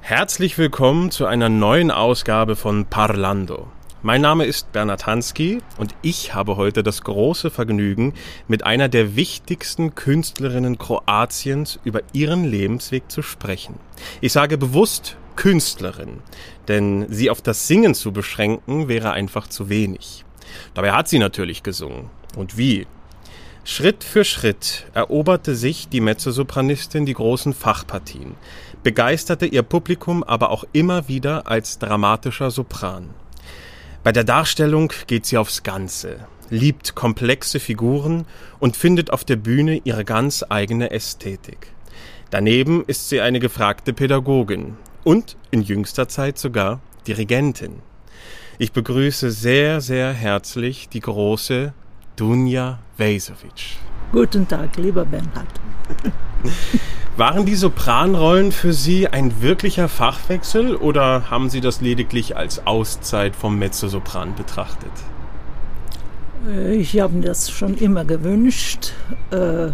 Herzlich willkommen zu einer neuen Ausgabe von Parlando. Mein Name ist Bernhard Hansky und ich habe heute das große Vergnügen, mit einer der wichtigsten Künstlerinnen Kroatiens über ihren Lebensweg zu sprechen. Ich sage bewusst Künstlerin, denn sie auf das Singen zu beschränken wäre einfach zu wenig. Dabei hat sie natürlich gesungen. Und wie? Schritt für Schritt eroberte sich die Mezzosopranistin die großen Fachpartien, begeisterte ihr Publikum aber auch immer wieder als dramatischer Sopran. Bei der Darstellung geht sie aufs Ganze, liebt komplexe Figuren und findet auf der Bühne ihre ganz eigene Ästhetik. Daneben ist sie eine gefragte Pädagogin und in jüngster Zeit sogar Dirigentin. Ich begrüße sehr, sehr herzlich die große Dunja Vesovic. Guten Tag, lieber Bernhard. Waren die Sopranrollen für Sie ein wirklicher Fachwechsel oder haben Sie das lediglich als Auszeit vom Mezzosopran betrachtet? Äh, ich habe mir das schon immer gewünscht. Äh,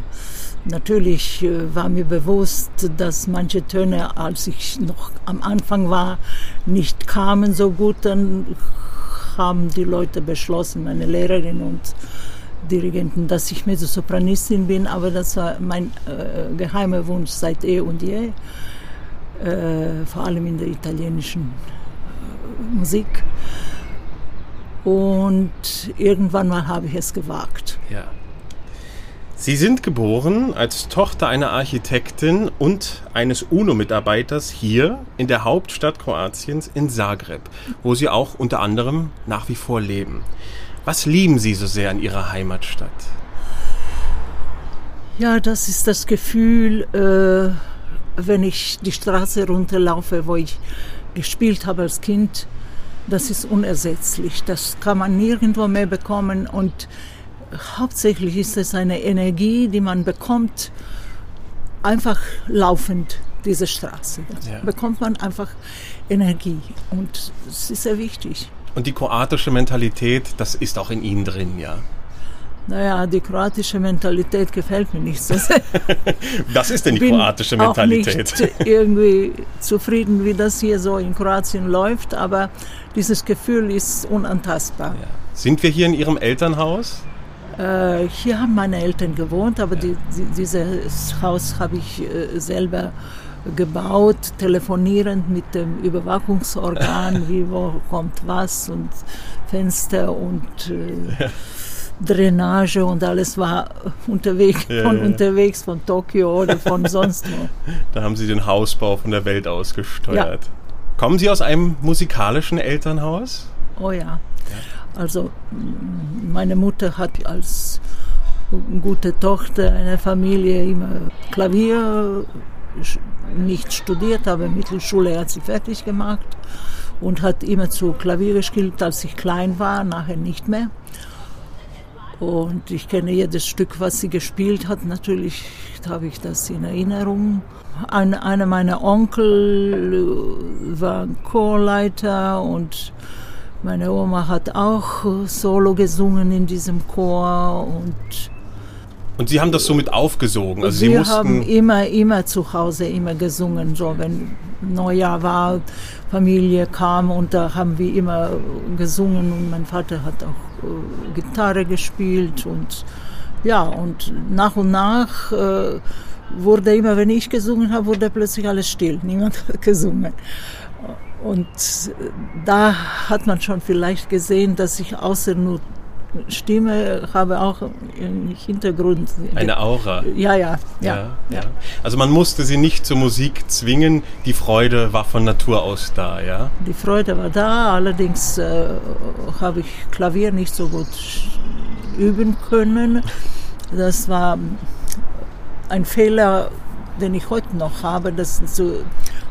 natürlich äh, war mir bewusst, dass manche Töne, als ich noch am Anfang war, nicht kamen so gut. Dann haben die Leute beschlossen, meine Lehrerin und Dirigenten, dass ich Mezzosopranistin bin, aber das war mein äh, geheimer Wunsch seit eh und je, äh, vor allem in der italienischen äh, Musik. Und irgendwann mal habe ich es gewagt. Ja. Sie sind geboren als Tochter einer Architektin und eines UNO-Mitarbeiters hier in der Hauptstadt Kroatiens in Zagreb, wo Sie auch unter anderem nach wie vor leben. Was lieben Sie so sehr an Ihrer Heimatstadt? Ja, das ist das Gefühl, äh, wenn ich die Straße runterlaufe, wo ich gespielt habe als Kind, das ist unersetzlich. Das kann man nirgendwo mehr bekommen und hauptsächlich ist es eine Energie, die man bekommt, einfach laufend diese Straße. Da ja. bekommt man einfach Energie und es ist sehr wichtig. Und die kroatische Mentalität, das ist auch in Ihnen drin, ja? Naja, die kroatische Mentalität gefällt mir nicht so sehr. Was ist denn die Bin kroatische Mentalität? Auch nicht irgendwie zufrieden, wie das hier so in Kroatien läuft, aber dieses Gefühl ist unantastbar. Ja. Sind wir hier in Ihrem Elternhaus? Äh, hier haben meine Eltern gewohnt, aber ja. die, die, dieses Haus habe ich äh, selber gebaut, telefonierend mit dem Überwachungsorgan, wie wo kommt was und Fenster und äh, ja. Drainage und alles war unterwegs, ja, von ja. unterwegs, von Tokio oder von sonst wo. Da haben Sie den Hausbau von der Welt aus gesteuert. Kommen Sie aus einem musikalischen Elternhaus? Oh ja. Also meine Mutter hat als gute Tochter einer Familie immer Klavier nicht studiert, aber Mittelschule hat sie fertig gemacht und hat immer zu Klavier gespielt, als ich klein war, nachher nicht mehr. Und ich kenne jedes Stück, was sie gespielt hat. Natürlich habe ich das in Erinnerung. Ein, einer meiner Onkel war Chorleiter und meine Oma hat auch Solo gesungen in diesem Chor und und Sie haben das so mit aufgesogen? Also Wir Sie haben immer, immer zu Hause immer gesungen, so wenn Neujahr war, Familie kam und da haben wir immer gesungen und mein Vater hat auch äh, Gitarre gespielt und ja, und nach und nach äh, wurde immer, wenn ich gesungen habe, wurde plötzlich alles still, niemand hat gesungen. Und da hat man schon vielleicht gesehen, dass ich außer nur Stimme habe auch im Hintergrund. Eine Aura. Ja, ja, ja, ja, ja. Also man musste sie nicht zur Musik zwingen, die Freude war von Natur aus da, ja? Die Freude war da, allerdings äh, habe ich Klavier nicht so gut üben können. Das war ein Fehler, den ich heute noch habe, das zu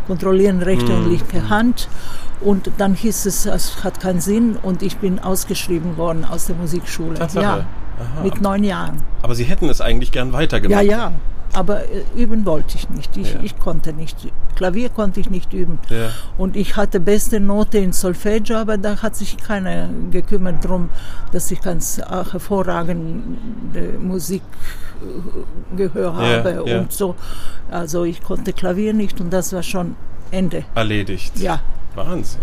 kontrollieren, rechte und hm. linke Hand. Und dann hieß es, es hat keinen Sinn und ich bin ausgeschrieben worden aus der Musikschule. Tatsache. Ja, Aha. mit neun Jahren. Aber Sie hätten es eigentlich gern weitergemacht. Ja, ja, aber äh, üben wollte ich nicht. Ich, ja. ich konnte nicht. Klavier konnte ich nicht üben. Ja. Und ich hatte beste Note in Solfeggio, aber da hat sich keiner gekümmert darum, dass ich ganz hervorragende Musikgehör habe ja, und so. Also ich konnte Klavier nicht und das war schon Ende. Erledigt. Ja. Wahnsinn.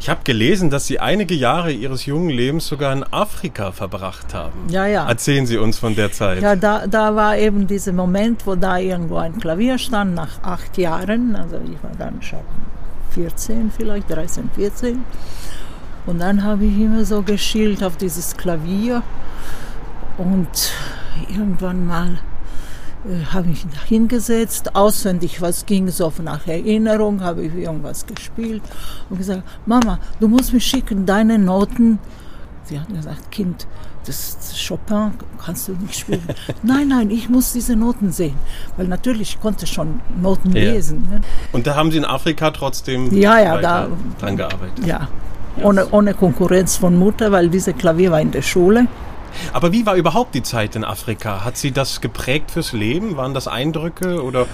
Ich habe gelesen, dass Sie einige Jahre Ihres jungen Lebens sogar in Afrika verbracht haben. Ja, ja. Erzählen Sie uns von der Zeit. Ja, da, da war eben dieser Moment, wo da irgendwo ein Klavier stand, nach acht Jahren. Also ich war dann schon 14 vielleicht, 13, 14. Und dann habe ich immer so geschielt auf dieses Klavier. Und irgendwann mal habe ich mich hingesetzt, auswendig, was ging so nach Erinnerung, habe ich irgendwas gespielt und gesagt, Mama, du musst mir schicken deine Noten. Sie hat gesagt, Kind, das, Chopin kannst du nicht spielen. nein, nein, ich muss diese Noten sehen, weil natürlich ich konnte schon Noten ja. lesen. Ne? Und da haben Sie in Afrika trotzdem ja, ja, da, dran gearbeitet? Ja, ohne, ohne Konkurrenz von Mutter, weil diese Klavier war in der Schule. Aber wie war überhaupt die Zeit in Afrika? Hat sie das geprägt fürs Leben? Waren das Eindrücke oder?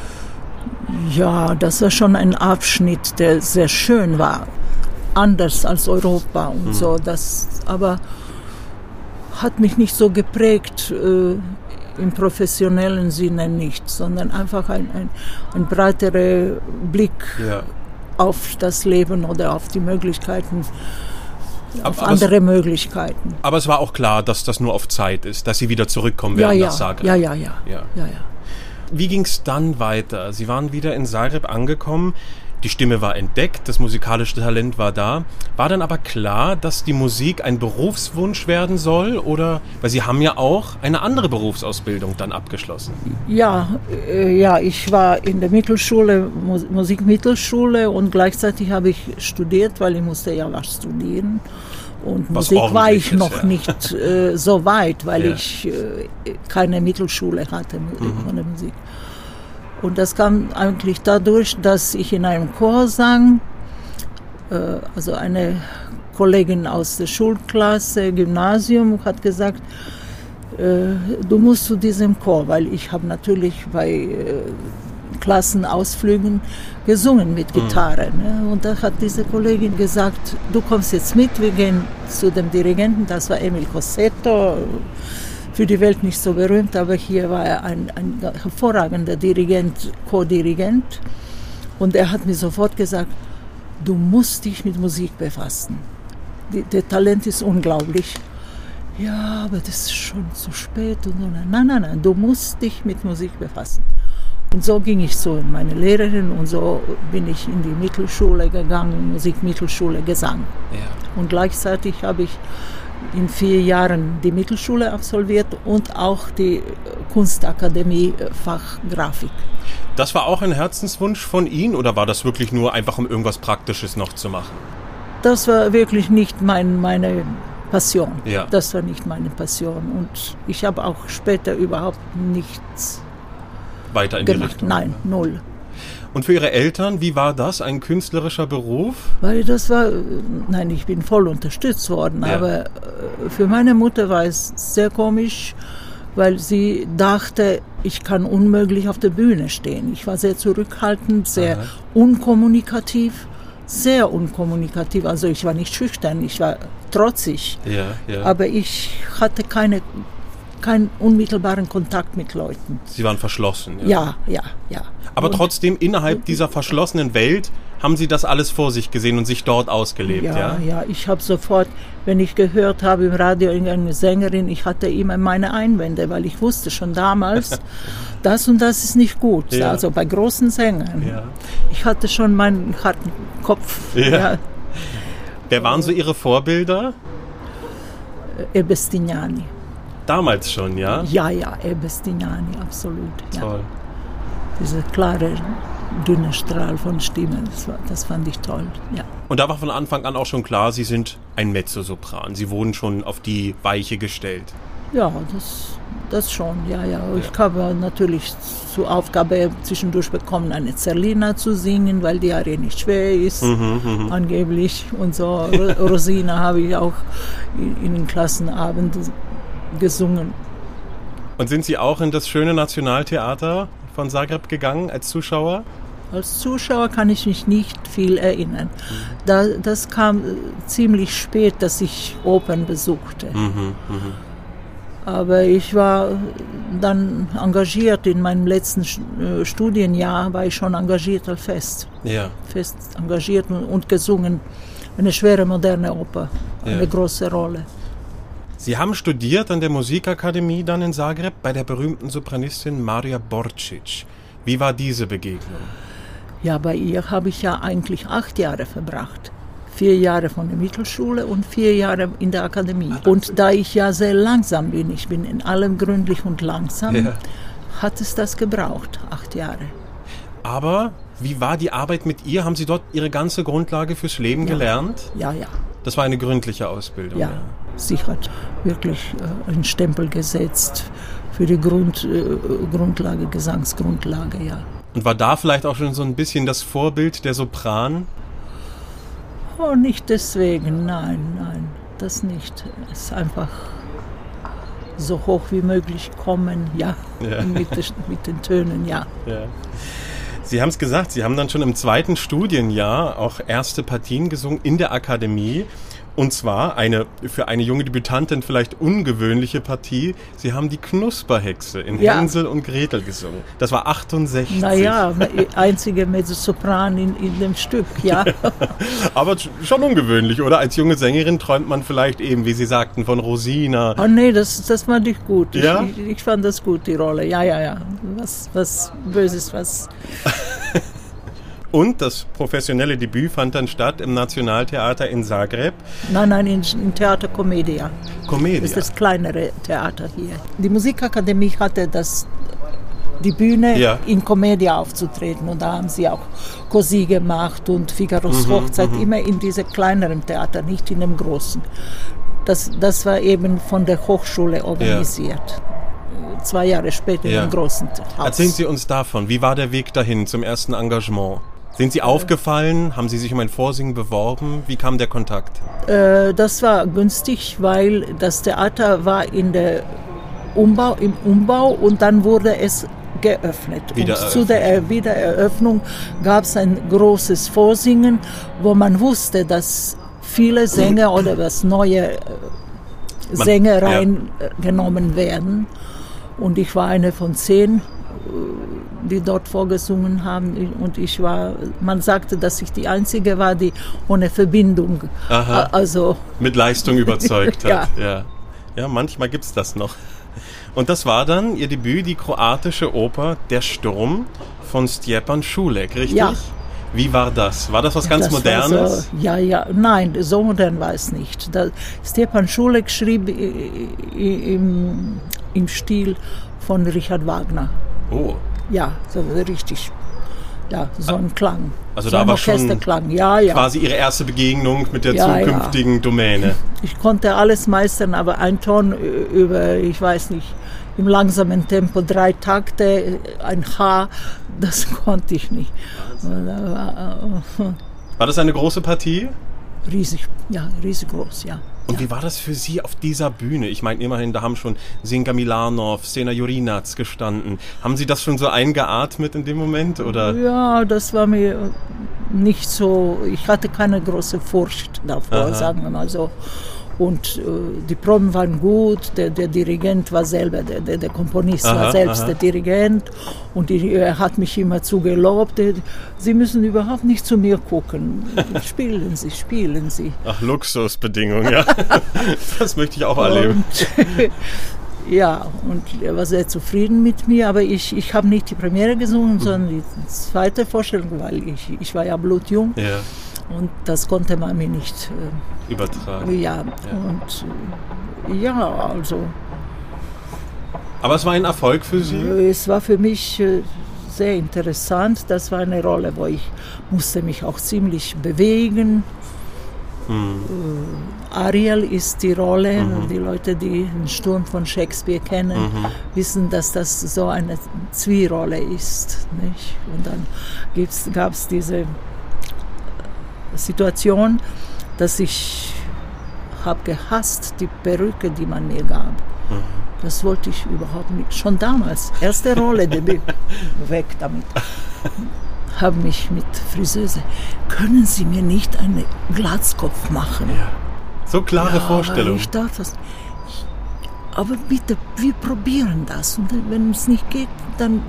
Ja, das war schon ein Abschnitt, der sehr schön war. Anders als Europa und hm. so. Das, aber hat mich nicht so geprägt äh, im professionellen Sinne nicht, sondern einfach ein, ein, ein breiterer Blick ja. auf das Leben oder auf die Möglichkeiten auf aber andere Möglichkeiten. Aber es war auch klar, dass das nur auf Zeit ist, dass Sie wieder zurückkommen werden ja, nach Zagreb. Ja, ja, ja. ja. ja, ja. Wie ging es dann weiter? Sie waren wieder in Zagreb angekommen. Die Stimme war entdeckt, das musikalische Talent war da. War dann aber klar, dass die Musik ein Berufswunsch werden soll? Oder, weil Sie haben ja auch eine andere Berufsausbildung dann abgeschlossen. Ja, äh, ja, ich war in der Mittelschule, Musikmittelschule und gleichzeitig habe ich studiert, weil ich musste ja was studieren. Und was Musik war ich ist, noch ja. nicht äh, so weit, weil ja. ich äh, keine Mittelschule hatte mhm. von der Musik. Und das kam eigentlich dadurch, dass ich in einem Chor sang. Äh, also eine Kollegin aus der Schulklasse, Gymnasium, hat gesagt, äh, du musst zu diesem Chor, weil ich habe natürlich bei äh, Klassenausflügen gesungen mit mhm. Gitarre. Ne? Und da hat diese Kollegin gesagt, du kommst jetzt mit, wir gehen zu dem Dirigenten, das war Emil Cossetto, für die Welt nicht so berühmt, aber hier war er ein, ein hervorragender Dirigent, Co-Dirigent. Und er hat mir sofort gesagt, du musst dich mit Musik befassen. Die, der Talent ist unglaublich. Ja, aber das ist schon zu spät. Und so. Nein, nein, nein, du musst dich mit Musik befassen. Und so ging ich so in meine Lehrerin und so bin ich in die Mittelschule gegangen, Musikmittelschule Gesang. Ja. Und gleichzeitig habe ich in vier Jahren die Mittelschule absolviert und auch die Kunstakademie äh, Fach Grafik. Das war auch ein Herzenswunsch von Ihnen oder war das wirklich nur einfach, um irgendwas Praktisches noch zu machen? Das war wirklich nicht mein, meine Passion. Ja. Das war nicht meine Passion. Und ich habe auch später überhaupt nichts weiter in gemacht. die Richtung. Nein, null. Und für Ihre Eltern, wie war das, ein künstlerischer Beruf? Weil das war, nein, ich bin voll unterstützt worden, ja. aber äh, für meine Mutter war es sehr komisch, weil sie dachte, ich kann unmöglich auf der Bühne stehen. Ich war sehr zurückhaltend, sehr Aha. unkommunikativ, sehr unkommunikativ. Also ich war nicht schüchtern, ich war trotzig, ja, ja. aber ich hatte keine keinen unmittelbaren Kontakt mit Leuten. Sie waren verschlossen. Ja, ja, ja. ja. Aber und trotzdem innerhalb dieser verschlossenen Welt haben Sie das alles vor sich gesehen und sich dort ausgelebt, ja? Ja, ja. Ich habe sofort, wenn ich gehört habe im Radio irgendeine Sängerin, ich hatte immer meine Einwände, weil ich wusste schon damals, das und das ist nicht gut. Ja. Also bei großen Sängern. Ja. Ich hatte schon meinen harten Kopf. Ja. Wer waren so Ihre Vorbilder? Ebestignani. Damals schon, ja? Ja, ja, Ebestignani, absolut. Toll. Ja. Dieser klare, dünne Strahl von Stimme, das, war, das fand ich toll, ja. Und da war von Anfang an auch schon klar, Sie sind ein Mezzosopran. Sie wurden schon auf die Weiche gestellt. Ja, das, das schon, ja, ja. Ich habe natürlich zur Aufgabe zwischendurch bekommen, eine Zerlina zu singen, weil die Arie nicht schwer ist, mhm, mhm. angeblich. Und so Rosina habe ich auch in, in den Klassenabenden gesungen. Und sind Sie auch in das schöne Nationaltheater von Zagreb gegangen als Zuschauer? Als Zuschauer kann ich mich nicht viel erinnern. Da, das kam ziemlich spät, dass ich Opern besuchte. Mhm, mh. Aber ich war dann engagiert in meinem letzten äh, Studienjahr, war ich schon engagiert als Fest. Ja. Fest engagiert und gesungen. Eine schwere moderne Oper, eine ja. große Rolle. Sie haben studiert an der Musikakademie dann in Zagreb bei der berühmten Sopranistin Maria Borcic. Wie war diese Begegnung? Ja, bei ihr habe ich ja eigentlich acht Jahre verbracht. Vier Jahre von der Mittelschule und vier Jahre in der Akademie. Und da ich ja sehr langsam bin, ich bin in allem gründlich und langsam, ja. hat es das gebraucht, acht Jahre. Aber wie war die Arbeit mit ihr? Haben Sie dort Ihre ganze Grundlage fürs Leben ja. gelernt? Ja, ja. Das war eine gründliche Ausbildung. Ja, ja. Sie hat wirklich äh, einen Stempel gesetzt für die Grund, äh, Grundlage, Gesangsgrundlage, ja. Und war da vielleicht auch schon so ein bisschen das Vorbild der Sopran? Oh, nicht deswegen, nein, nein, das nicht. Es ist einfach so hoch wie möglich kommen, ja, ja. Mit, mit, den Tönen, ja. ja. Sie haben es gesagt, Sie haben dann schon im zweiten Studienjahr auch erste Partien gesungen in der Akademie. Und zwar eine für eine junge Debütantin vielleicht ungewöhnliche Partie. Sie haben die Knusperhexe in ja. Hänsel und Gretel gesungen. Das war 68. Naja, einzige Mezzosopran in, in dem Stück, ja. Aber schon ungewöhnlich, oder? Als junge Sängerin träumt man vielleicht eben, wie Sie sagten, von Rosina. Oh nee, das, das fand ich gut. Ja? Ich, ich, ich fand das gut, die Rolle. Ja, ja, ja. Was, was Böses, was... Und das professionelle Debüt fand dann statt im Nationaltheater in Zagreb. Nein, nein, in, im Theater Comedia. Comedia. Das ist das kleinere Theater hier. Die Musikakademie hatte das die Bühne ja. in Comedia aufzutreten. Und da haben sie auch Così gemacht und Figaros mhm, Hochzeit, mhm. immer in diesem kleineren Theater, nicht in dem großen. Das, das war eben von der Hochschule organisiert. Ja. Zwei Jahre später ja. im großen Haus. Erzählen Sie uns davon. Wie war der Weg dahin zum ersten Engagement? Sind Sie aufgefallen? Haben Sie sich um ein Vorsingen beworben? Wie kam der Kontakt? Äh, das war günstig, weil das Theater war in der Umbau, im Umbau und dann wurde es geöffnet. Und zu der Wiedereröffnung gab es ein großes Vorsingen, wo man wusste, dass viele Sänger oder was neue äh, Sänger reingenommen ja. werden. Und ich war eine von zehn die dort vorgesungen haben. Und ich war, man sagte, dass ich die Einzige war, die ohne Verbindung, Aha. also mit Leistung überzeugt hat. ja. ja. ja, manchmal gibt es das noch. Und das war dann ihr Debüt, die kroatische Oper Der Sturm von Stjepan Schulek, richtig? Ja. Wie war das? War das was ganz das Modernes? So, ja, ja, nein, so modern war es nicht. Da, Stepan Schulek schrieb im, im Stil von Richard Wagner. Oh. Ja, so richtig. Ja, so ein Klang. Also so da war schon ja, ja. quasi Ihre erste Begegnung mit der ja, zukünftigen. Domäne. Ich konnte alles meistern, aber ein Ton über, ich weiß nicht, im langsamen Tempo, drei Takte, ein H, das konnte ich nicht. War das eine große Partie? Riesig, ja, riesig groß, ja. Und wie war das für Sie auf dieser Bühne? Ich meine, immerhin, da haben schon Senka Milanov, Sena Jurinac gestanden. Haben Sie das schon so eingeatmet in dem Moment? Oder? Ja, das war mir nicht so, ich hatte keine große Furcht davor, Aha. sagen wir mal so. Und äh, die Proben waren gut, der, der Dirigent war selber, der, der, der Komponist aha, war selbst aha. der Dirigent und die, er hat mich immer zu gelobt, Sie müssen überhaupt nicht zu mir gucken. Spielen Sie, spielen Sie. Ach, Luxusbedingungen, ja. das möchte ich auch erleben. Und, ja, und er war sehr zufrieden mit mir, aber ich, ich habe nicht die Premiere gesungen, mhm. sondern die zweite Vorstellung, weil ich, ich war ja blutjung. Ja. Und das konnte man mir nicht äh, übertragen. Ja, ja. und äh, ja, also. Aber es war ein Erfolg für Sie? Es war für mich äh, sehr interessant. Das war eine Rolle, wo ich musste mich auch ziemlich bewegen. Mhm. Ariel ist die Rolle. Mhm. Die Leute, die den Sturm von Shakespeare kennen, mhm. wissen, dass das so eine Zwierolle ist. Nicht? Und dann gab es diese Situation, dass ich habe gehasst die Perücke, die man mir gab. Mhm. Das wollte ich überhaupt nicht. Schon damals, erste Rolle, Debüt, weg damit. Habe mich mit Friseuse, können Sie mir nicht einen Glatzkopf machen? Ja. So klare Ja, Vorstellung. Ich darf das. Aber bitte, wir probieren das. Und wenn es nicht geht, dann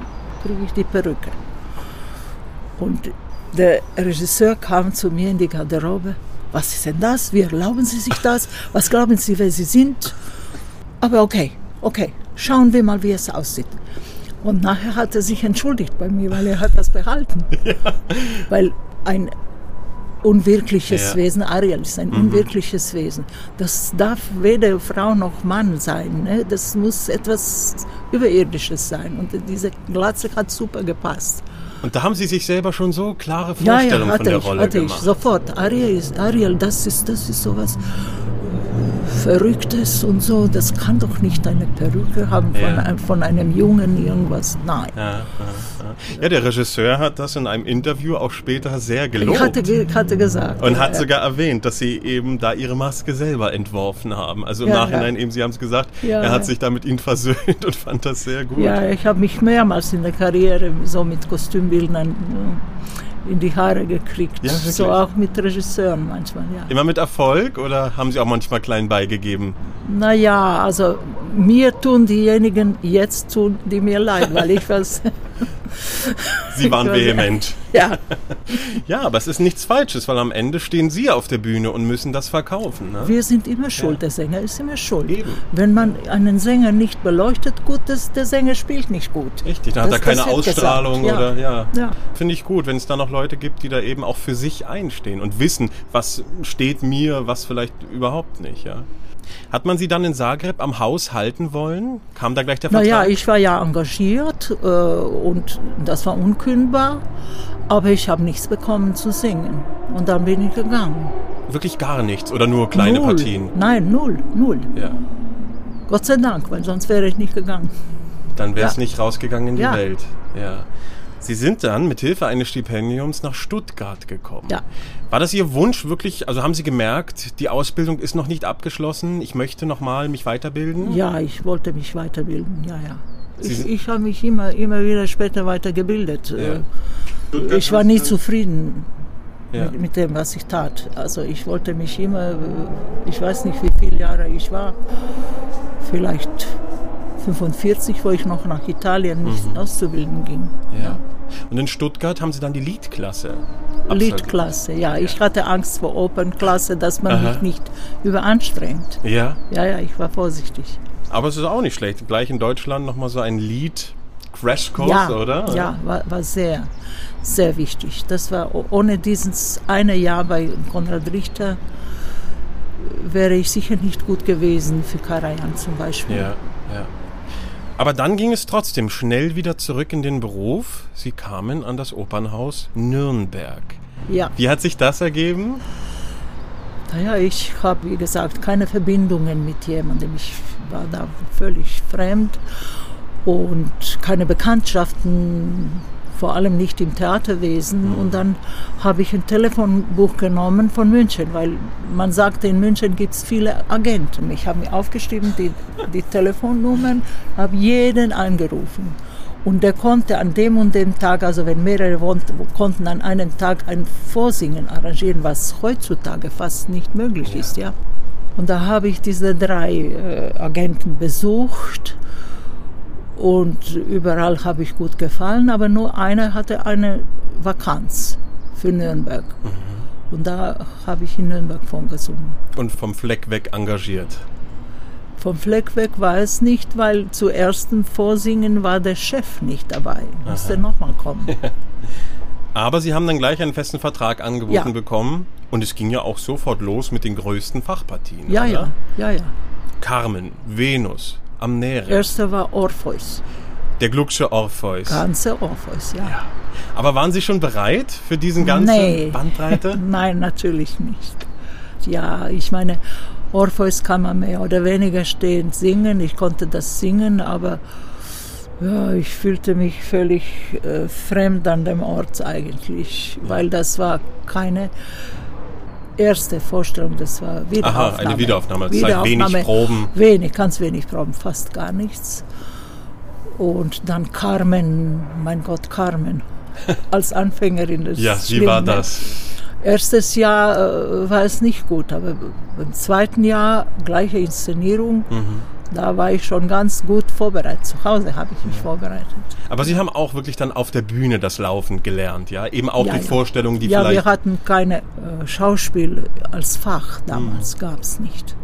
kriege ich die Perücke. Und der Regisseur kam zu mir in die Garderobe. Was ist denn das? Wie erlauben Sie sich das? Was glauben Sie, wer Sie sind? Aber okay, okay, schauen wir mal, wie es aussieht. Und nachher hat er sich entschuldigt bei mir, weil er hat das behalten. Weil ein unwirkliches Ja. Wesen, Ariel ist ein unwirkliches Wesen. Das darf weder Frau noch Mann sein. Ne? Das muss etwas Überirdisches sein. Und diese Glatze hat super gepasst. Und da haben Sie sich selber schon so klare Ja, ja, Vorstellungen von hatte der ich, Rolle hatte ich gemacht. sofort. Ariel, ist, Ariel das, ist, das ist sowas Verrücktes und so. Das kann doch nicht eine Perücke haben von, Ja. von einem Jungen, irgendwas. Nein. Ja, ja, der Regisseur hat das in einem Interview auch später sehr gelobt. Ich hatte, hatte gesagt. und ja, hat ja. sogar erwähnt, dass sie eben da ihre Maske selber entworfen haben. Also im Ja, Nachhinein eben, sie haben es gesagt, er hat sich da mit ihnen versöhnt und fand das sehr gut. Ja, ich habe mich mehrmals in der Karriere so mit Kostümbildern in die Haare gekriegt. Ja, so auch mit Regisseuren manchmal, ja. Immer mit Erfolg oder haben sie auch manchmal klein beigegeben? Naja, also mir tun diejenigen jetzt tun, die mir leid, weil ich was. Sie waren vehement. ja, Ja, aber es ist nichts Falsches, weil am Ende stehen sie auf der Bühne und müssen das verkaufen. Ne? wir sind immer schuld. Der Sänger ist immer schuld. Eben. Wenn man einen Sänger nicht beleuchtet, gut, das, der Sänger spielt nicht gut. Richtig, dann hat Das- er keine Ausstrahlung gesagt, ja. oder ja. Ja. Finde ich gut, wenn es da noch Leute gibt, die da eben auch für sich einstehen und wissen, was steht mir, was vielleicht überhaupt nicht, ja. Hat man sie dann in Zagreb am Haus halten wollen? Kam da gleich der Vertrag? Naja, ich war ja engagiert äh, und das war unkündbar, aber ich habe nichts bekommen zu singen. Und dann bin ich gegangen. Wirklich gar nichts oder nur kleine null. Partien? Nein, null, null. Ja. Gott sei Dank, weil sonst wäre ich nicht gegangen. Dann wäre es Ja. nicht rausgegangen in die Ja. Welt. Ja. Sie sind dann mit Hilfe eines Stipendiums nach Stuttgart gekommen. Ja. War das Ihr Wunsch wirklich? Also haben Sie gemerkt, die Ausbildung ist noch nicht abgeschlossen. Ich möchte noch mal mich weiterbilden. Ja, ich wollte mich weiterbilden, ja, ja. Ich, ich habe mich immer, immer wieder später weitergebildet. Ja. Äh, Ich war nie zufrieden Ja. mit, mit dem, was ich tat. Also ich wollte mich immer, äh, ich weiß nicht, wie viele Jahre ich war, vielleicht 45, wo ich noch nach Italien mich auszubilden ging. Mhm. Ja. Und in Stuttgart haben Sie dann die Liedklasse. Liedklasse, ja. Ich hatte Angst vor Opernklasse, dass man Aha. mich nicht überanstrengt. Ja, Ja, ja, ich war vorsichtig. aber es ist auch nicht schlecht. Gleich in Deutschland nochmal so ein Lied-Crashkurs, ja, oder? Ja, war, war sehr, sehr wichtig. Das war ohne dieses eine Jahr bei Konrad Richter äh, wäre ich sicher nicht gut gewesen für Karajan zum Beispiel. Ja, ja. Aber dann ging es trotzdem schnell wieder zurück in den Beruf. Sie kamen an das Opernhaus Nürnberg. Ja. Wie hat sich das ergeben? Naja, ich habe, wie gesagt, keine Verbindungen mit jemandem. Ich war da völlig fremd und keine Bekanntschaften, vor allem nicht im Theaterwesen. Und dann habe ich ein Telefonbuch genommen von München, weil man sagte, in München gibt es viele Agenten. Ich habe mir aufgeschrieben, die, die Telefonnummern, habe jeden angerufen. Und der konnte an dem und dem Tag, also wenn mehrere wohnt, konnten an einem Tag ein Vorsingen arrangieren, was heutzutage fast nicht möglich ist, ja. Und da habe ich diese drei äh, Agenten besucht und überall habe ich gut gefallen, aber nur einer hatte eine Vakanz für Nürnberg. Und da habe ich in Nürnberg von gesungen. Und vom Fleck weg engagiert. Vom Fleck weg war es nicht, weil zu ersten Vorsingen war der Chef nicht dabei. Musste nochmal kommen. Aber Sie haben dann gleich einen festen Vertrag angeboten Ja. bekommen. Und es ging ja auch sofort los mit den größten Fachpartien. Ja, oder? ja, ja, ja. Carmen, Venus, Amnere, Erster war Orpheus. der Glucksche Orpheus. Ganze Orpheus, ja. Aber waren Sie schon bereit für diesen ganzen Nee. Bandbreite? Nein, natürlich nicht. Ja, ich meine, Orpheus kann man mehr oder weniger stehend singen. Ich konnte das singen, aber ja, ich fühlte mich völlig äh, fremd an dem Ort eigentlich, weil das war keine erste Vorstellung, das war Wiederaufnahme. Aha, eine Wiederaufnahme. Das heißt wenig Proben. Wenig, ganz wenig Proben, fast gar nichts. Und dann Carmen, mein Gott, Carmen, als Anfängerin. Das ja, wie war das? Erstes Jahr äh, war es nicht gut, aber im zweiten Jahr gleiche Inszenierung. Mhm. Da war ich schon ganz gut vorbereitet. Zu Hause habe ich mich ja. vorbereitet. Aber Sie haben auch wirklich dann auf der Bühne das Laufen gelernt, ja? Eben auch ja, die ja. Vorstellungen, die ja, vielleicht... Ja, wir hatten keine äh, Schauspiel als Fach damals, mhm. gab es nicht.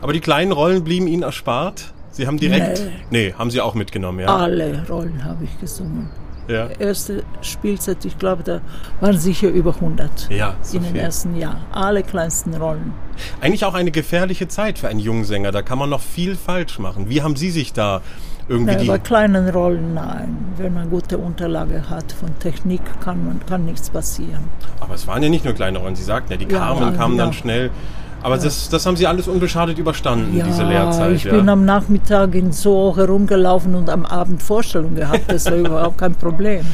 Aber die kleinen Rollen blieben Ihnen erspart? Sie haben direkt... Nee, nee haben Sie auch mitgenommen, ja? Alle Rollen habe ich gesungen. Ja. Erste Spielzeit, ich glaube, da waren sicher über 100 ja, so in den ersten Jahren. Alle kleinsten Rollen. Eigentlich auch eine gefährliche Zeit für einen jungen Sänger. Da kann man noch viel falsch machen. Wie haben Sie sich da irgendwie nein, Bei kleinen Rollen, nein. Wenn man gute Unterlage hat von Technik, kann, man, kann nichts passieren. Aber es waren ja nicht nur kleine Rollen. Sie sagten ja, die Carmen ja, kamen ja. dann schnell. Aber das, das haben Sie alles unbeschadet überstanden, ja, diese Lehrzeit. Ich ja. bin am Nachmittag in so herumgelaufen und am Abend Vorstellungen gehabt. Das war überhaupt kein Problem.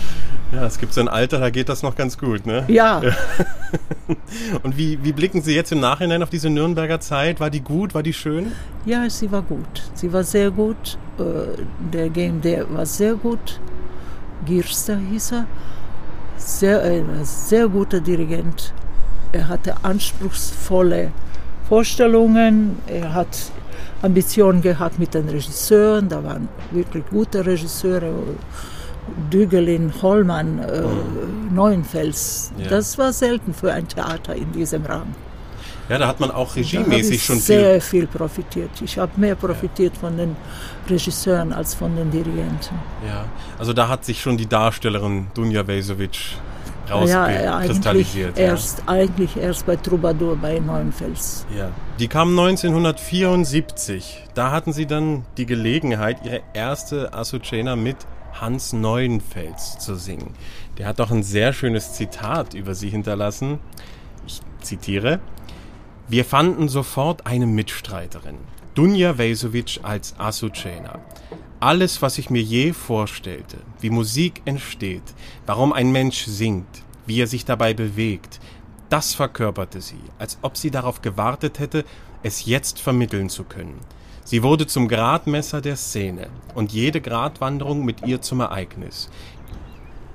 Ja, es gibt so ein Alter, da geht das noch ganz gut, ne? Ja. ja. Und wie, wie blicken Sie jetzt im Nachhinein auf diese Nürnberger Zeit? War die gut? War die schön? Ja, sie war gut. Sie war sehr gut. Äh, der Game, der war sehr gut. Girster hieß er. Sehr, ein sehr guter Dirigent. Er hatte anspruchsvolle Vorstellungen. Er hat Ambitionen gehabt mit den Regisseuren. Da waren wirklich gute Regisseure. Dügelin, Hollmann, äh, mhm. Neuenfels. Ja. Das war selten für ein Theater in diesem Rahmen. Ja, da hat man auch regiemäßig schon sehr viel, viel profitiert. Ich habe mehr profitiert ja. von den Regisseuren als von den Dirigenten. Ja, also da hat sich schon die Darstellerin Dunja Vesovic rauskristallisiert. Ja, ja. Erst, eigentlich erst bei Troubadour bei Neuenfels. Ja. Die kam 1974. Da hatten sie dann die Gelegenheit, ihre erste Azucena mit Hans Neuenfels zu singen. Der hat doch ein sehr schönes Zitat über sie hinterlassen. Ich zitiere. Wir fanden sofort eine Mitstreiterin, Dunja Vesovic als Azucena. Alles, was ich mir je vorstellte, wie Musik entsteht, warum ein Mensch singt, wie er sich dabei bewegt, das verkörperte sie, als ob sie darauf gewartet hätte, es jetzt vermitteln zu können. Sie wurde zum Gradmesser der Szene und jede Gratwanderung mit ihr zum Ereignis.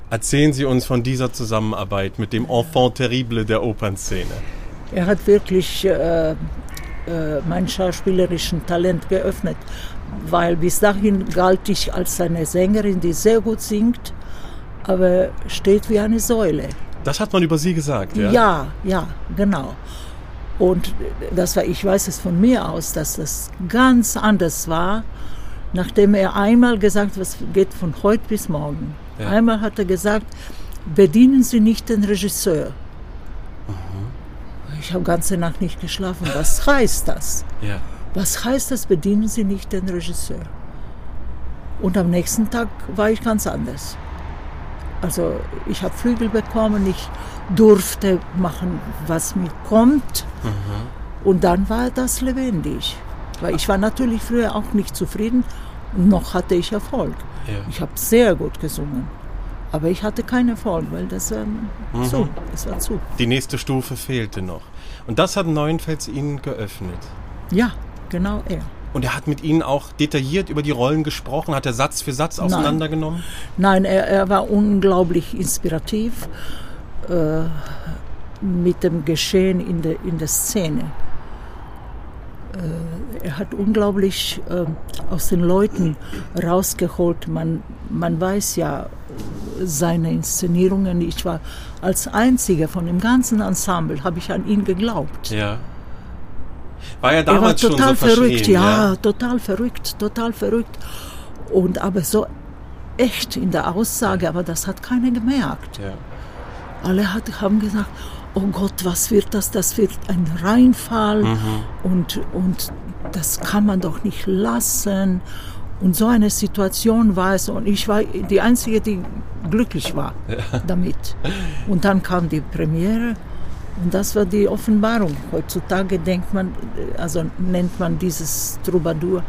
Erzählen Sie uns von dieser Zusammenarbeit mit dem Enfant terrible der Opernszene. Er hat wirklich äh, äh, mein schauspielerischen Talent geöffnet, weil bis dahin galt ich als eine Sängerin, die sehr gut singt, aber steht wie eine Säule. Das hat man über Sie gesagt, ja? Ja, ja, genau. Und das war, ich weiß es von mir aus, dass das ganz anders war, nachdem er einmal gesagt, was geht von heute bis morgen. Ja. Einmal hat er gesagt, bedienen Sie nicht den Regisseur. Mhm. Ich habe ganze Nacht nicht geschlafen. Was heißt das? Ja. Was heißt das, bedienen Sie nicht den Regisseur? Und am nächsten Tag war ich ganz anders. Also ich habe Flügel bekommen, ich durfte machen, was mir kommt. Mhm. Und dann war das lebendig. Weil ich war natürlich früher auch nicht zufrieden noch hatte ich Erfolg. Ja. Ich habe sehr gut gesungen. Aber ich hatte keinen Erfolg, weil das war mhm. zu. Das war zu. Die nächste Stufe fehlte noch. Und das hat Neuenfels Ihnen geöffnet. Ja, genau er. Und er hat mit Ihnen auch detailliert über die Rollen gesprochen? Hat er Satz für Satz auseinandergenommen? Nein, Nein er, er, war unglaublich inspirativ äh, mit dem Geschehen in der, in der Szene. Äh, er hat unglaublich äh, aus den Leuten rausgeholt. Man, man weiß ja seine Inszenierungen. Ich war als einziger von dem ganzen Ensemble, habe ich an ihn geglaubt. Ja. War ja damals er war total schon so verrückt, ja, ja, total verrückt, total verrückt. Und aber so echt in der Aussage, aber das hat keiner gemerkt. Ja. Alle hat, haben gesagt, oh Gott, was wird das? Das wird ein Reinfall mhm. und, und das kann man doch nicht lassen. Und so eine Situation war es und ich war die Einzige, die glücklich war ja. damit. Und dann kam die Premiere und das war die Offenbarung. Heutzutage denkt man, also nennt man dieses Troubadour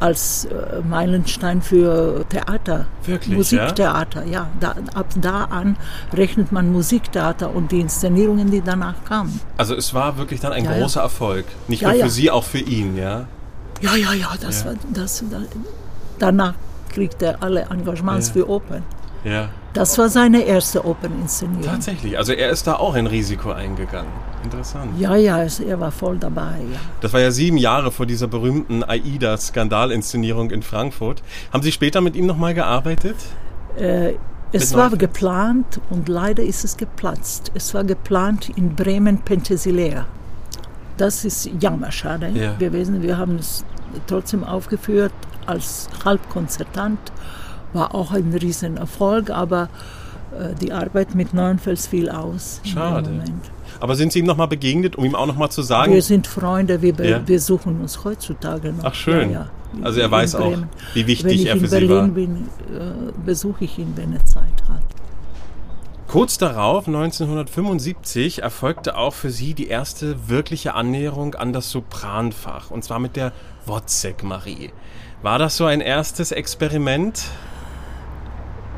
als äh, Meilenstein für Theater. Wirklich, Musiktheater, ja. ja. Da, ab da an rechnet man Musiktheater und die Inszenierungen, die danach kamen. Also es war wirklich dann ein ja, großer ja. Erfolg. Nicht nur für Sie, auch für ihn, ja? Ja, ja, ja. Das War, das, da, danach kriegt er alle Engagements für Opern. Ja. Das war seine erste Operninszenierung. Tatsächlich, also er ist da auch ein Risiko eingegangen. Interessant. Ja, ja, er war voll dabei. Ja. Das war ja sieben Jahre vor dieser berühmten AIDA-Skandalinszenierung in Frankfurt. Haben Sie später mit ihm nochmal gearbeitet? Äh, es war geplant und leider ist es geplatzt. Es war geplant in Bremen-Penthesilea. Das ist jammerschade ja. gewesen. Wir haben es trotzdem aufgeführt als Halbkonzertant war auch ein Riesenerfolg, aber äh, die Arbeit mit Neuenfels fiel aus. Schade. Aber sind Sie ihm nochmal begegnet, um ihm auch nochmal zu sagen? Wir sind Freunde, wir ja. besuchen uns heutzutage noch. Ach schön. Ja, ja. Also er weiß auch, wie wichtig er für Sie war. Wenn ich in Berlin bin, äh, besuche ich ihn, wenn er Zeit hat. Kurz darauf, 1975, erfolgte auch für Sie die erste wirkliche Annäherung an das Sopranfach, und zwar mit der Wozzeck Marie. War das so ein erstes Experiment?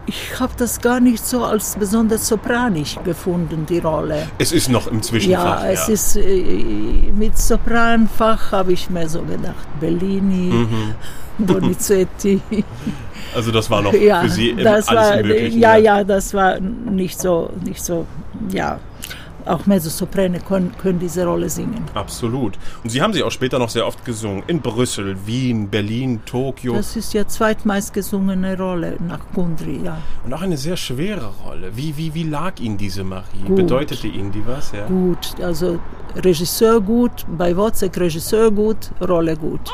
Ich habe das gar nicht so als besonders sopranisch gefunden, die Rolle. Es ist noch im Zwischenfach. Ja, es ja. ist äh, mit Sopranfach habe ich mir so gedacht, Bellini, mhm. Donizetti. Also das war noch ja, für Sie alles war, Ja, ja, das war nicht so, nicht so, ja, auch Mezzosoprane können, können diese Rolle singen. Absolut. Und Sie haben sie auch später noch sehr oft gesungen. In Brüssel, Wien, Berlin, Tokio. Das ist ja zweitmeist gesungene Rolle nach Kundry, ja. Und auch eine sehr schwere Rolle. Wie, wie, wie lag Ihnen diese Marie? Gut. Bedeutete Ihnen die was? Ja. Gut, also Regisseur gut, bei Wozzeck Regisseur gut, Rolle gut.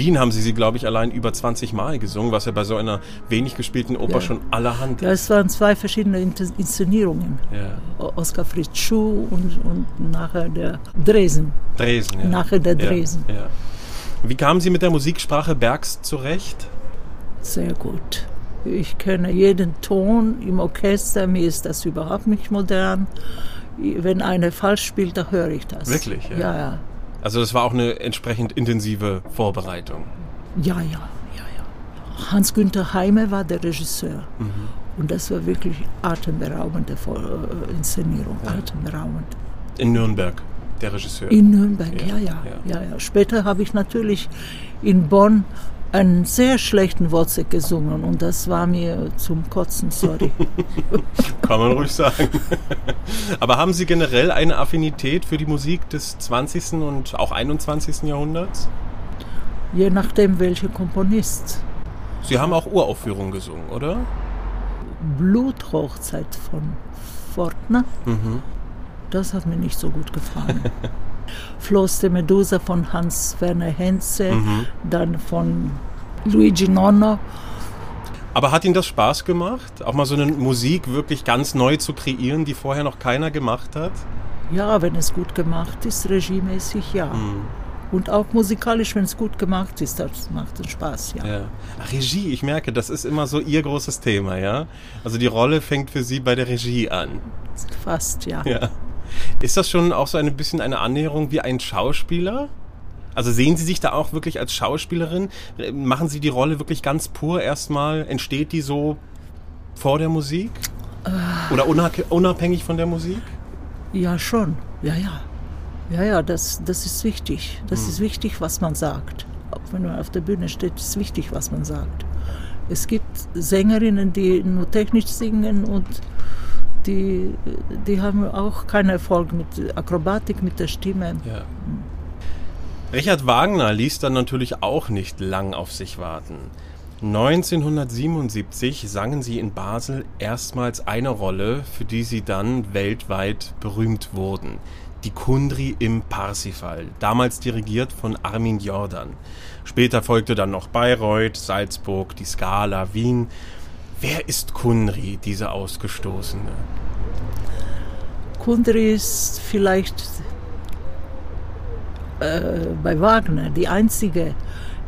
Wien haben sie sie, glaube ich, allein über 20 Mal gesungen, was ja bei so einer wenig gespielten Oper ja. schon allerhand ist. Ja, es waren zwei verschiedene Inszenierungen. Ja. Oskar Fritz Schuh und, und nachher der Dresen. Dresen, ja. Nachher der Dresen. Ja, Wie kamen Sie mit der Musiksprache Bergs zurecht? Sehr gut. Ich kenne jeden Ton im Orchester, mir ist das überhaupt nicht modern. Wenn einer falsch spielt, da höre ich das. Wirklich? Ja, ja. ja. Also das war auch eine entsprechend intensive Vorbereitung. Ja, ja, ja, ja. Hans-Günther Heime war der Regisseur. Mhm. Und das war wirklich atemberaubende äh, Inszenierung. Ja. Atemberaubend. In Nürnberg, der Regisseur. In Nürnberg, ja, ja. ja, ja. ja. Später habe ich natürlich in Bonn einen sehr schlechten Wozzeck gesungen und das war mir zum Kotzen, sorry. Kann man ruhig sagen. Aber haben Sie generell eine Affinität für die Musik des 20. und auch 21. Jahrhunderts? Je nachdem, welcher Komponist. Sie haben auch Uraufführungen gesungen, oder? Bluthochzeit von Fortner. Mhm. Das hat mir nicht so gut gefallen. Floß de Medusa von Hans-Werner Henze, mhm. dann von Luigi Nonno. Aber hat Ihnen das Spaß gemacht, auch mal so eine Musik wirklich ganz neu zu kreieren, die vorher noch keiner gemacht hat? Ja, wenn es gut gemacht ist, regiemäßig ja. Mhm. Und auch musikalisch, wenn es gut gemacht ist, das macht es Spaß, ja. ja. Regie, ich merke, das ist immer so Ihr großes Thema, ja? Also die Rolle fängt für Sie bei der Regie an. Fast, ja. ja. Ist das schon auch so ein bisschen eine Annäherung wie ein Schauspieler? Also sehen Sie sich da auch wirklich als Schauspielerin? Machen Sie die Rolle wirklich ganz pur erstmal? Entsteht die so vor der Musik? Oder unabhängig von der Musik? Ja, schon. Ja, ja. Ja, ja, das, das ist wichtig. Das hm. ist wichtig, was man sagt. Auch wenn man auf der Bühne steht, ist wichtig, was man sagt. Es gibt Sängerinnen, die nur technisch singen und die, die haben auch keinen Erfolg mit Akrobatik, mit der Stimme. Ja. Richard Wagner ließ dann natürlich auch nicht lang auf sich warten. 1977 sangen sie in Basel erstmals eine Rolle, für die sie dann weltweit berühmt wurden. Die Kundri im Parsifal, damals dirigiert von Armin Jordan. Später folgte dann noch Bayreuth, Salzburg, die Scala, Wien. Wer ist Kundri, diese Ausgestoßene? Kundri ist vielleicht äh, bei Wagner die einzige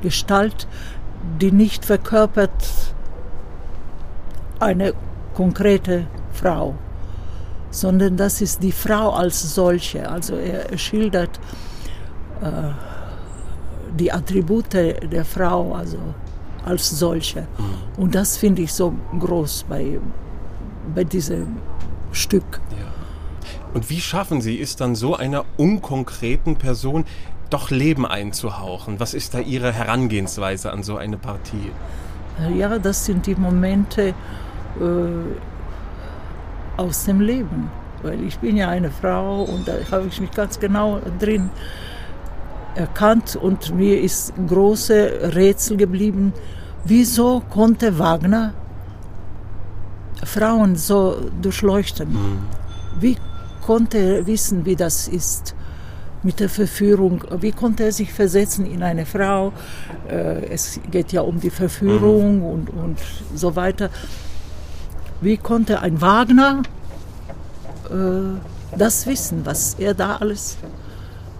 Gestalt, die nicht verkörpert eine konkrete Frau, sondern das ist die Frau als solche. Also er schildert äh, die Attribute der Frau, also als solche. Und das finde ich so groß bei, bei diesem Stück. Ja. Und wie schaffen Sie es dann so einer unkonkreten Person doch Leben einzuhauchen? Was ist da Ihre Herangehensweise an so eine Partie? Ja, das sind die Momente äh, aus dem Leben. Weil ich bin ja eine Frau und da habe ich mich ganz genau drin erkannt und mir ist große Rätsel geblieben, wieso konnte Wagner Frauen so durchleuchten? Mhm. Wie konnte er wissen, wie das ist? mit der Verführung. Wie konnte er sich versetzen in eine Frau? Äh, es geht ja um die Verführung mhm. und, und so weiter. Wie konnte ein Wagner äh, das wissen, was er da alles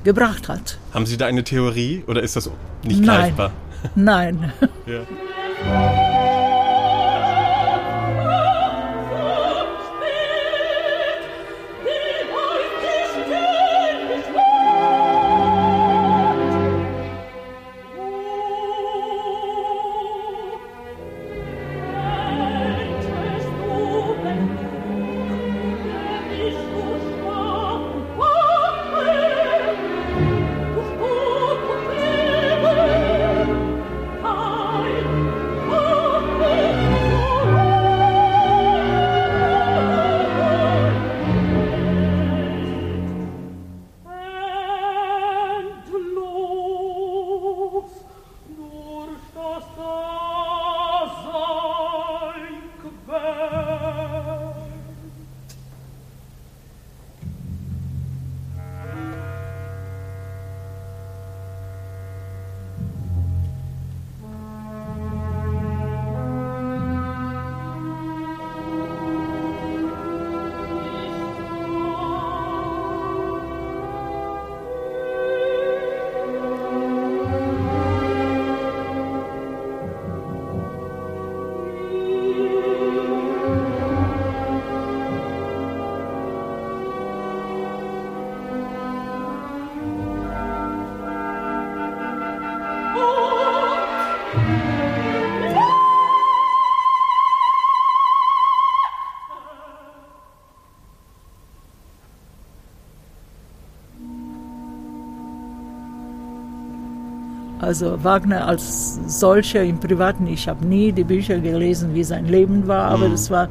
gebracht hat? Haben Sie da eine Theorie oder ist das nicht Nein. greifbar? Nein. ja. Also Wagner als solcher im Privaten, ich habe nie die Bücher gelesen, wie sein Leben war, aber mhm. das war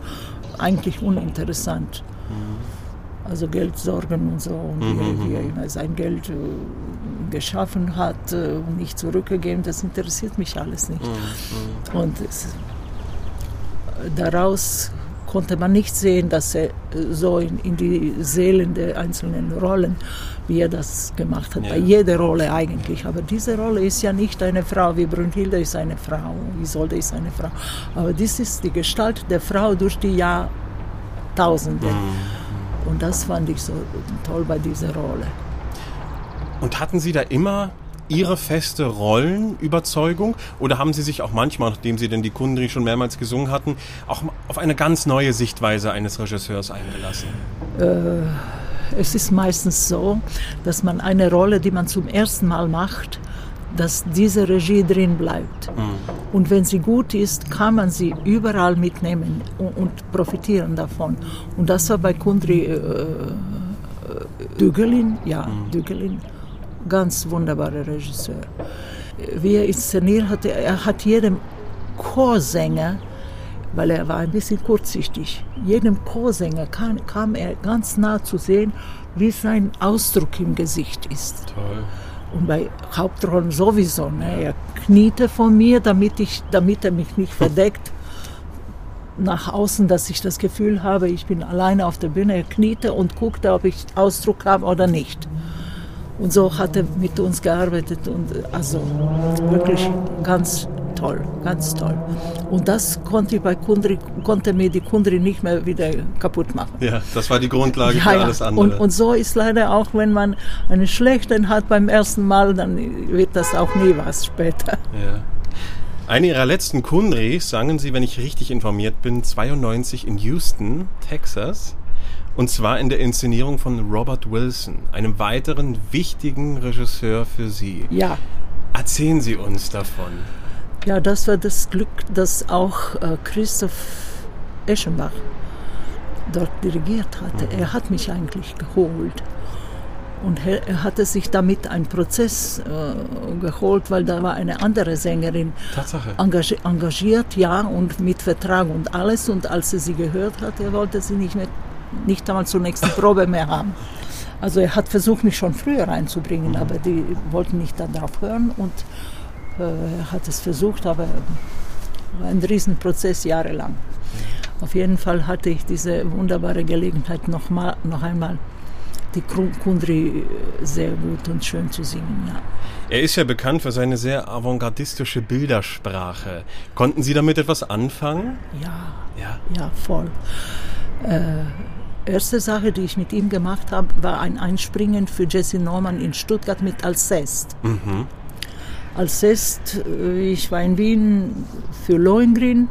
eigentlich uninteressant. Mhm. Also Geldsorgen und so und mhm. wie, wie, er immer sein Geld äh, geschaffen hat äh, und nicht zurückgegeben, das interessiert mich alles nicht. Mhm. Und es, daraus konnte man nicht sehen, dass er so in, in die Seelen der einzelnen Rollen, wie er das gemacht hat, ja. bei jeder Rolle eigentlich. Aber diese Rolle ist ja nicht eine Frau, wie Brünnhilde ist eine Frau, Isolde ist eine Frau. Aber das ist die Gestalt der Frau durch die Jahrtausende. Mhm. Und das fand ich so toll bei dieser Rolle. Und hatten Sie da immer Ihre feste Rollenüberzeugung oder haben Sie sich auch manchmal, nachdem Sie denn die Kundri schon mehrmals gesungen hatten, auch auf eine ganz neue Sichtweise eines Regisseurs eingelassen? Äh, es ist meistens so, dass man eine Rolle, die man zum ersten Mal macht, dass diese Regie drin bleibt. Mhm. Und wenn sie gut ist, kann man sie überall mitnehmen und, und profitieren davon. Und das war bei Kundri äh, äh Dügelin, ja, mhm. Dügelin ganz wunderbarer Regisseur. Wie er inszeniert hatte, er hat jedem Chorsänger, weil er war ein bisschen kurzsichtig, jedem Chorsänger kam, kam er ganz nah zu sehen, wie sein Ausdruck im Gesicht ist. Toll. Und bei Hauptrollen sowieso. Ne? Er kniete vor mir, damit, ich, damit er mich nicht verdeckt nach außen, dass ich das Gefühl habe, ich bin alleine auf der Bühne. Er kniete und guckte, ob ich Ausdruck habe oder nicht. Und so hat er mit uns gearbeitet und also wirklich ganz toll, ganz toll. Und das konnte ich bei Kundri, konnte mir die Kundri nicht mehr wieder kaputt machen. Ja, das war die Grundlage ja, für alles andere. Und, und so ist leider auch, wenn man einen schlechten hat beim ersten Mal, dann wird das auch nie was später. Ja. Eine ihrer letzten Kundris sangen sie, wenn ich richtig informiert bin, 92 in Houston, Texas. Und zwar in der Inszenierung von Robert Wilson, einem weiteren wichtigen Regisseur für Sie. Ja. Erzählen Sie uns davon. Ja, das war das Glück, dass auch äh, Christoph Eschenbach dort dirigiert hatte. Mhm. Er hat mich eigentlich geholt. Und er hatte sich damit einen Prozess äh, geholt, weil da war eine andere Sängerin engagiert, engagiert, ja, und mit Vertrag und alles. Und als er sie gehört hat, er wollte sie nicht mehr nicht einmal zur nächsten Probe mehr haben. Also er hat versucht, mich schon früher reinzubringen, aber die wollten nicht darauf hören und äh, er hat es versucht, aber war ein Riesenprozess jahrelang. Auf jeden Fall hatte ich diese wunderbare Gelegenheit, noch, mal, noch einmal die Kundri sehr gut und schön zu singen. Ja. Er ist ja bekannt für seine sehr avantgardistische Bildersprache. Konnten Sie damit etwas anfangen? Ja, ja, ja voll. Äh, erste Sache, die ich mit ihm gemacht habe, war ein Einspringen für Jesse Norman in Stuttgart mit Alcest. Mhm. Alcest, äh, ich war in Wien für Lohengrin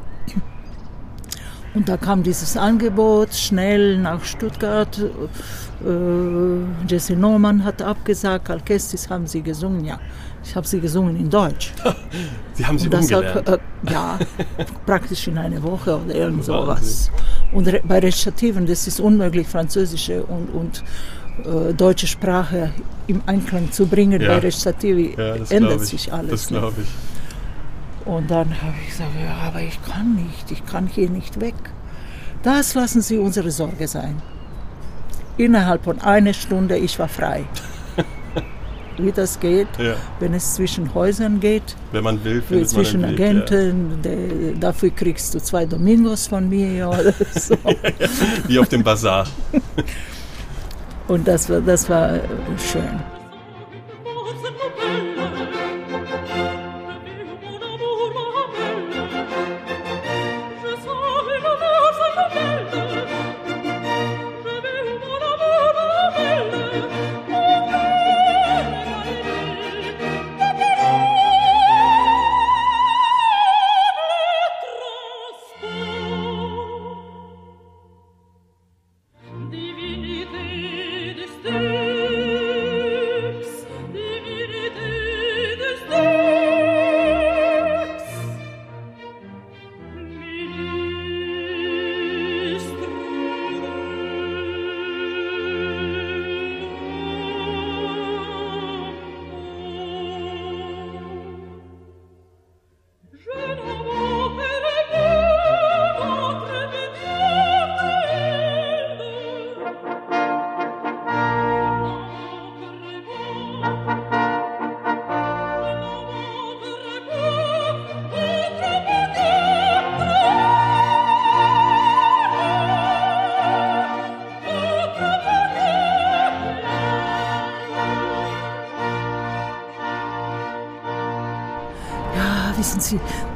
und da kam dieses Angebot schnell nach Stuttgart. Äh, Jesse Norman hat abgesagt, Alcestis haben sie gesungen, ja. Ich habe sie gesungen in Deutsch. Sie haben sie umgelernt? Hat, äh, ja, praktisch in einer Woche oder irgend sowas. Und bei Rezitativen, das ist unmöglich, französische und, und äh, deutsche Sprache im Einklang zu bringen. Ja. Bei Rezitativen ja, ändert sich alles. Das glaube ich. Und dann habe ich gesagt, ja, aber ich kann nicht, ich kann hier nicht weg. Das lassen Sie unsere Sorge sein. Innerhalb von einer Stunde, ich war frei wie das geht, ja. wenn es zwischen Häusern geht. Wenn man will, findet Zwischen man Agenten, ja. de, dafür kriegst du zwei Domingos von mir oder so. wie auf dem Bazar. Und das war, das war schön.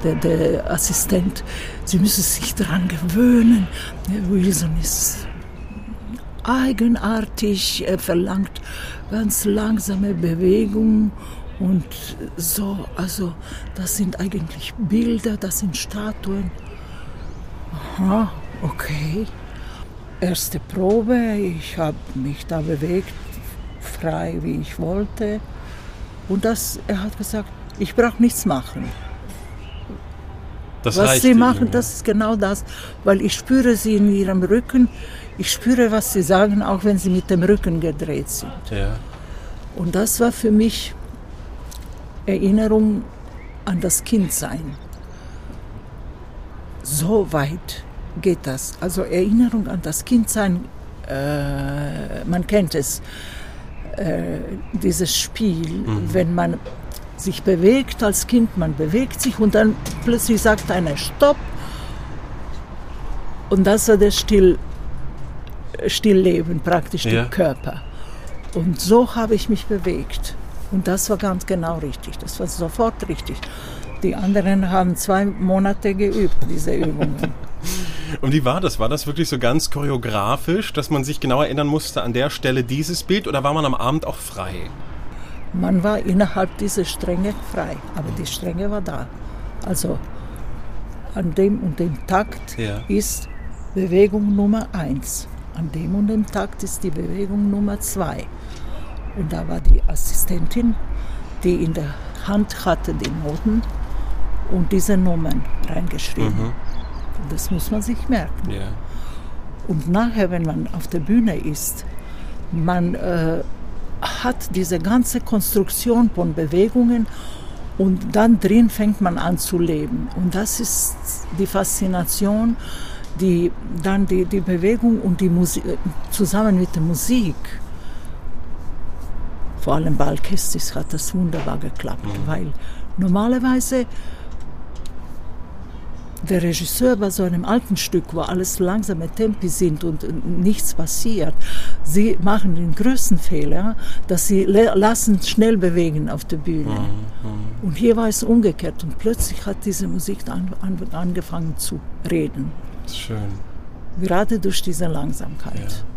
Der, der Assistent, Sie müssen sich daran gewöhnen. Wilson ist eigenartig, er verlangt ganz langsame Bewegung und so, also das sind eigentlich Bilder, das sind Statuen. Aha, okay. Erste Probe, ich habe mich da bewegt, frei wie ich wollte. Und das, er hat gesagt, ich brauche nichts machen. Das was sie machen, das ist genau das, weil ich spüre sie in ihrem Rücken. Ich spüre, was sie sagen, auch wenn sie mit dem Rücken gedreht sind. Ja. Und das war für mich Erinnerung an das Kindsein. So weit geht das. Also Erinnerung an das Kindsein, äh, man kennt es. äh, dieses Spiel, mhm. wenn man sich bewegt als Kind, man bewegt sich und dann plötzlich sagt einer Stopp und das war das Still, Stillleben praktisch, ja. der Körper. Und so habe ich mich bewegt. Und das war ganz genau richtig. Das war sofort richtig. Die anderen haben zwei Monate geübt, diese Übungen. Und wie war das? War das wirklich so ganz choreografisch, dass man sich genau erinnern musste an der Stelle dieses Bild oder war man am Abend auch frei? Man war innerhalb dieser Stränge frei, aber die Stränge war da. Also an dem und dem Takt ja. ist Bewegung Nummer eins. An dem und dem Takt ist die Bewegung Nummer zwei. Und da war die Assistentin, die in der Hand hatte die Noten und diese Nummern reingeschrieben. Mhm. Das muss man sich merken. Yeah. Und nachher, wenn man auf der Bühne ist, man äh, hat diese ganze Konstruktion von Bewegungen und dann drin fängt man an zu leben. Und das ist die Faszination, die dann die, die Bewegung und die Musik zusammen mit der Musik. Vor allem bei Alcestis hat das wunderbar geklappt, mhm. weil normalerweise der Regisseur bei so einem alten Stück, wo alles langsame Tempi sind und nichts passiert, sie machen den größten Fehler, dass sie lassen schnell bewegen auf der Bühne. Mhm, mhm. Und hier war es umgekehrt und plötzlich hat diese Musik an, an, angefangen zu reden. Schön. Gerade durch diese Langsamkeit. Ja.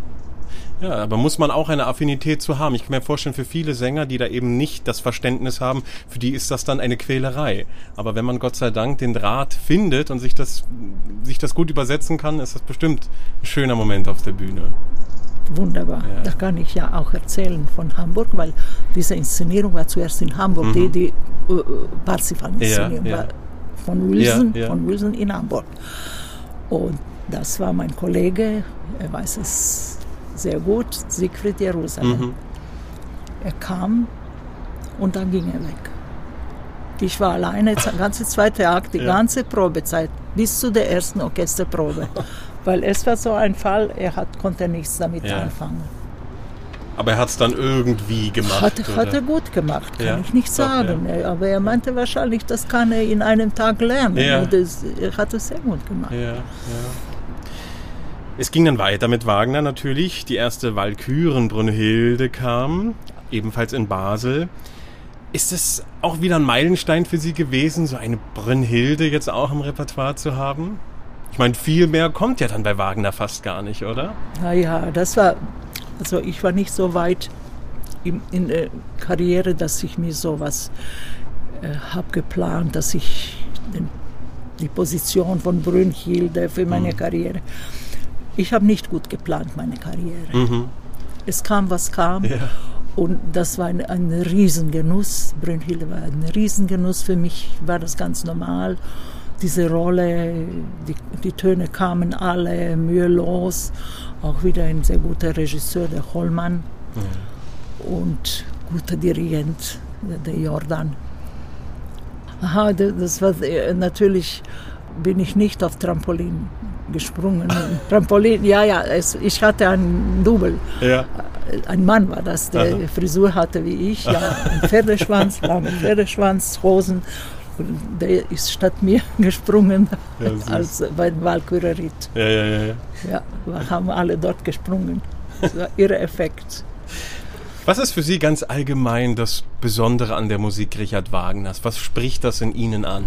Ja, aber muss man auch eine Affinität zu haben. Ich kann mir vorstellen, für viele Sänger, die da eben nicht das Verständnis haben, für die ist das dann eine Quälerei. Aber wenn man Gott sei Dank den Draht findet und sich das, sich das gut übersetzen kann, ist das bestimmt ein schöner Moment auf der Bühne. Wunderbar. Ja. Da kann ich ja auch erzählen von Hamburg, weil diese Inszenierung war zuerst in Hamburg, mhm. die, die uh, Parsifal-Inszenierung ja, ja. war von Wilson, von Wilson in Hamburg. Und das war mein Kollege, er weiß es sehr gut, Siegfried Jerusalem. Mhm. Er kam und dann ging er weg. Ich war alleine, die ganze zweite Akt, die ja. ganze Probezeit, bis zu der ersten Orchesterprobe. Weil es war so ein Fall, er hat, konnte nichts damit ja. anfangen. Aber er hat es dann irgendwie gemacht. Hat, hat, er gut gemacht, kann ja, ich nicht sagen. Doch, ja. Aber er meinte wahrscheinlich, das kann er in einem Tag lernen. Ja. Das, er hat es sehr gut gemacht. Ja, es ging dann weiter mit Wagner natürlich. Die erste Walküren Brünnhilde kam, ebenfalls in Basel. Ist es auch wieder ein Meilenstein für Sie gewesen, so eine Brünnhilde jetzt auch im Repertoire zu haben? Ich meine, viel mehr kommt ja dann bei Wagner fast gar nicht, oder? Naja, das war, also ich war nicht so weit in, in der Karriere, dass ich mir sowas äh, habe geplant, dass ich den, die Position von Brünnhilde für meine mhm. Karriere ich habe nicht gut geplant, meine Karriere. Mhm. Es kam, was kam. Ja. Und das war ein, ein Riesengenuss. Brünnhilde war ein Riesengenuss. Für mich war das ganz normal. Diese Rolle, die, die Töne kamen alle mühelos. Auch wieder ein sehr guter Regisseur, der Hollmann. Mhm. Und guter Dirigent, der Jordan. Aha, das war äh, natürlich bin ich nicht auf Trampolin gesprungen. Trampolin, ja, ja, es, ich hatte einen Double. Ja. Ein Mann war das, der Aha. Frisur hatte wie ich, ja, einen Pferdeschwanz, langen Pferdeschwanz, Hosen. Und der ist statt mir gesprungen ja, als beim Walkürerit. Ja, ja, ja, ja. Ja, wir haben alle dort gesprungen. Das war ihre Effekt. Was ist für Sie ganz allgemein das Besondere an der Musik Richard Wagners? Was spricht das in Ihnen an?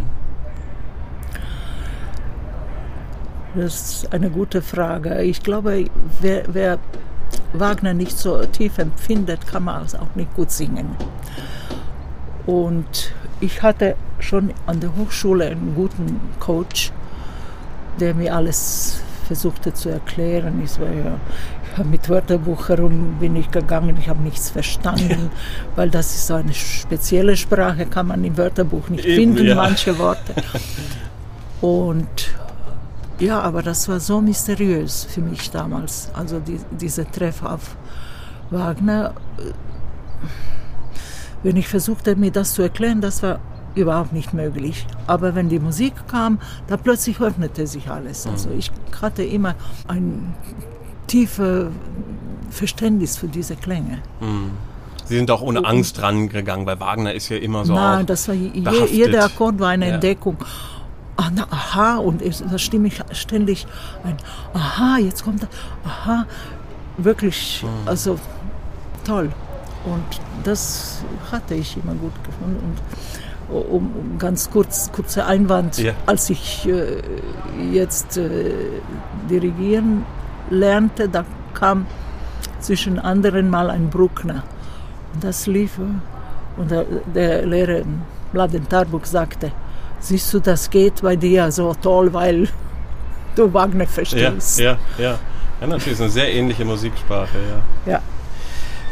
Das ist eine gute Frage. Ich glaube, wer, wer Wagner nicht so tief empfindet, kann man auch nicht gut singen. Und ich hatte schon an der Hochschule einen guten Coach, der mir alles versuchte zu erklären. Ich war ja mit Wörterbuch herum bin ich gegangen, ich habe nichts verstanden, weil das ist so eine spezielle Sprache, kann man im Wörterbuch nicht Eben, finden, ja. manche Worte. Und ja, aber das war so mysteriös für mich damals. Also die, dieser Treff auf Wagner. Wenn ich versuchte, mir das zu erklären, das war überhaupt nicht möglich. Aber wenn die Musik kam, da plötzlich öffnete sich alles. Also mhm. ich hatte immer ein tiefes Verständnis für diese Klänge. Mhm. Sie sind auch ohne Angst rangegangen, weil Wagner ist ja immer so. Nein, das war je, jeder Akkord war eine ja. Entdeckung. Ah, na, aha, und ich, da stimme ich ständig ein, aha, jetzt kommt er, aha, wirklich, mhm. also toll. Und das hatte ich immer gut gefunden. Und um, um ganz kurz, kurzer Einwand, ja. als ich äh, jetzt äh, dirigieren lernte, da kam zwischen anderen mal ein Bruckner. Und das lief. Und der, der Lehrer Mladen Tarbuk sagte, siehst du, das geht bei dir so toll, weil du Wagner verstehst. Ja, ja, ja. Ja, natürlich ist eine sehr ähnliche Mussiksprache, ja. Ja.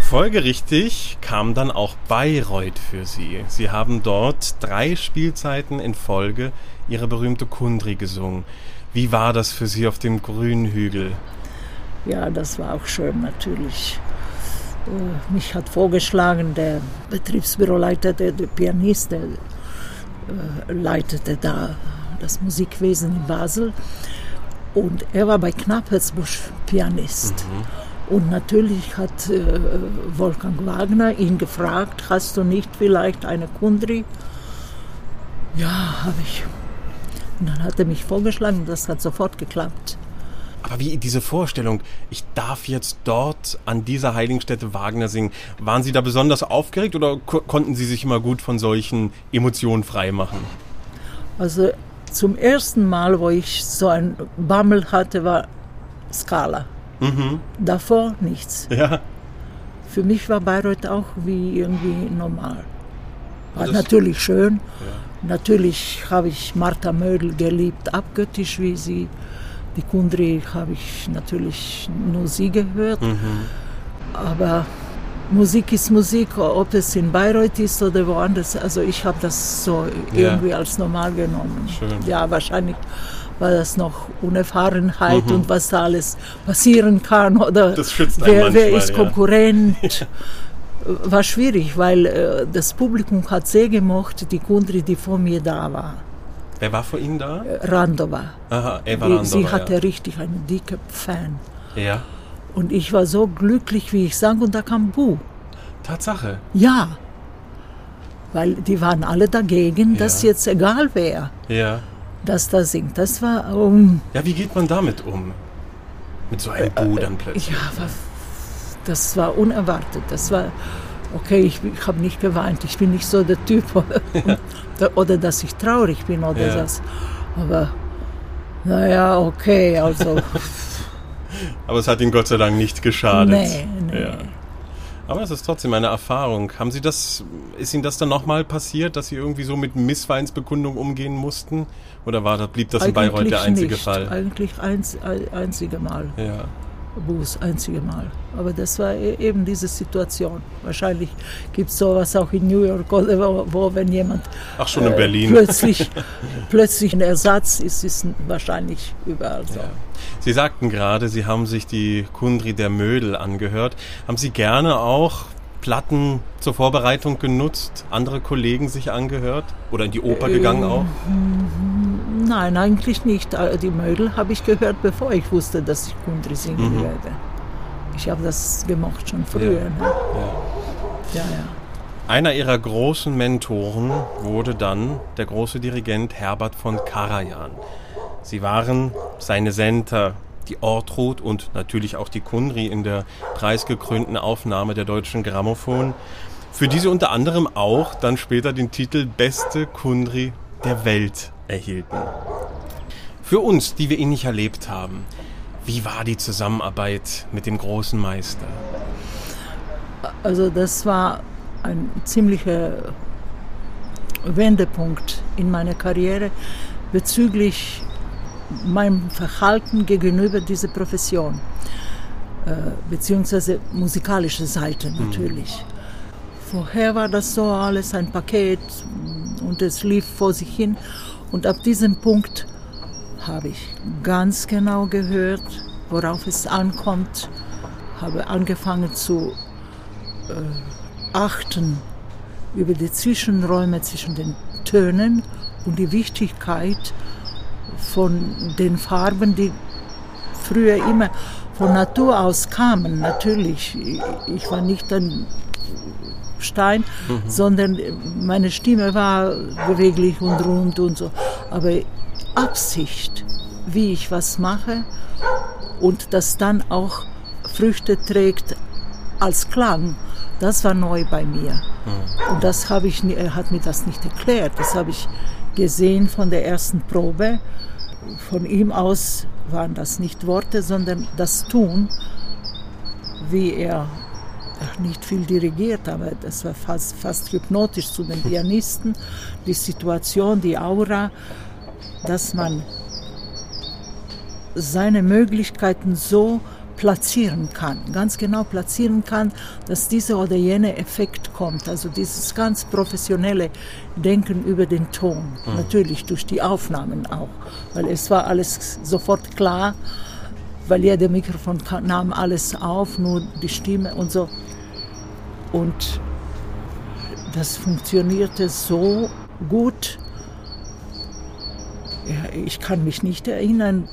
Folgerichtig kam dann auch Bayreuth für Sie. Sie haben dort drei Spielzeiten in Folge Ihre berühmte Kundri gesungen. Wie war das für Sie auf dem grünen Hügel? Ja, das war auch schön natürlich. Äh, mich hat vorgeschlagen, der Betriebsbüroleiter, der, der Pianist, der leitete da das Musikwesen in Basel. Und er war bei Knapherzbusch Pianist. Mhm. Und natürlich hat äh, Wolfgang Wagner ihn gefragt, hast du nicht vielleicht eine Kundri? Ja, habe ich. Und dann hat er mich vorgeschlagen, das hat sofort geklappt. Aber wie diese Vorstellung, ich darf jetzt dort an dieser Heiligenstätte Wagner singen, waren Sie da besonders aufgeregt oder ko konnten Sie sich immer gut von solchen Emotionen freimachen? Also zum ersten Mal, wo ich so ein Bammel hatte, war Skala. Mhm. Davor nichts. Ja. Für mich war Bayreuth auch wie irgendwie normal. War das natürlich schön. Ja. Natürlich habe ich Martha Mödel geliebt, abgöttisch wie sie die Kundri habe ich natürlich nur sie gehört. Mhm. Aber Musik ist Musik, ob es in Bayreuth ist oder woanders. Also ich habe das so ja. irgendwie als normal genommen. Schön. Ja, wahrscheinlich war das noch Unerfahrenheit mhm. und was da alles passieren kann oder wer, wer, ist Konkurrent. Ja. War schwierig, weil äh, das Publikum hat sehr gemocht, die Kundri, die vor mir da war. Wer war vor Ihnen da? Äh, Randova. Aha, Eva Randova. Sie hatte ja. richtig einen dicken Fan. Ja. Und ich war so glücklich, wie ich sang, und da kam Bu. Tatsache. Ja. Weil die waren alle dagegen, ja. dass jetzt egal wer, ja. dass da singt. Das war. Um, ja, wie geht man damit um? Mit so einem Bu dann plötzlich. Ja, das war unerwartet. Das war okay, ich, ich habe nicht geweint, ich bin nicht so der Typ, oder, oder dass ich traurig bin oder ja. das. Aber naja, okay, also. Aber es hat Ihnen Gott sei Dank nicht geschadet. Nee, nee. Ja. Aber es ist trotzdem eine Erfahrung. Haben Sie das, ist Ihnen das dann nochmal passiert, dass Sie irgendwie so mit Missweinsbekundung umgehen mussten? Oder war, blieb das in Bayreuth der einzige nicht. Fall? Eigentlich ein, einzige Mal. Ja. Bus, einzige Mal. Aber das war e-, eben diese Situation. Wahrscheinlich gibt es sowas auch in New York, oder wo, wo wenn jemand Ach, schon in äh, Berlin. plötzlich, plötzlich ein Ersatz ist, ist wahrscheinlich überall so. Ja. Sie sagten gerade, Sie haben sich die Kundri der Mödel angehört. Haben Sie gerne auch Platten zur Vorbereitung genutzt, andere Kollegen sich angehört oder in die Oper gegangen auch? Nein, eigentlich nicht. Äh, die Mödel habe ich gehört, bevor ich wusste, dass ich Kundri singen mhm. werde. Ich habe das gemocht schon früher. Ja. Ne? Ja. ja. Einer ihrer großen Mentoren wurde dann der große Dirigent Herbert von Karajan. Sie waren seine Center die Ortrud und natürlich auch die Kunri in der preisgekrönten Aufnahme der Deutschen Grammophon, für die sie unter anderem auch dann später den Titel Beste Kunri der Welt erhielten. Für uns, die wir ihn nicht erlebt haben, wie war die Zusammenarbeit mit dem großen Meister? Also das war ein ziemlicher Wendepunkt in meiner Karriere bezüglich meinem Verhalten gegenüber dieser Profession, äh, beziehungsweise musikalische Seite mhm. natürlich. Mhm. Vorher war das so alles ein Paket und es lief vor sich hin. Und ab diesem Punkt habe ich ganz genau gehört, worauf es ankommt, habe angefangen zu äh, achten über die Zwischenräume zwischen den Tönen und die Wichtigkeit von den Farben, die früher immer von Natur aus kamen. Natürlich, ich war nicht ein Stein, mhm. sondern meine Stimme war beweglich und rund und so. Aber Absicht, wie ich was mache und das dann auch Früchte trägt als Klang, das war neu bei mir. Mhm. Und das habe ich, er hat mir das nicht erklärt. Das habe ich gesehen von der ersten Probe. Von ihm aus waren das nicht Worte, sondern das Tun, wie er nicht viel dirigiert, aber das war fast, fast hypnotisch zu den Pianisten. Die Situation, die Aura, dass man seine Möglichkeiten so platzieren kann, ganz genau platzieren kann, dass dieser oder jener Effekt kommt. Also dieses ganz professionelle Denken über den Ton, mhm. natürlich durch die Aufnahmen auch, weil es war alles sofort klar, weil jeder Mikrofon nahm alles auf, nur die Stimme und so. Und das funktionierte so gut. Ja, ich kann mich nicht erinnern,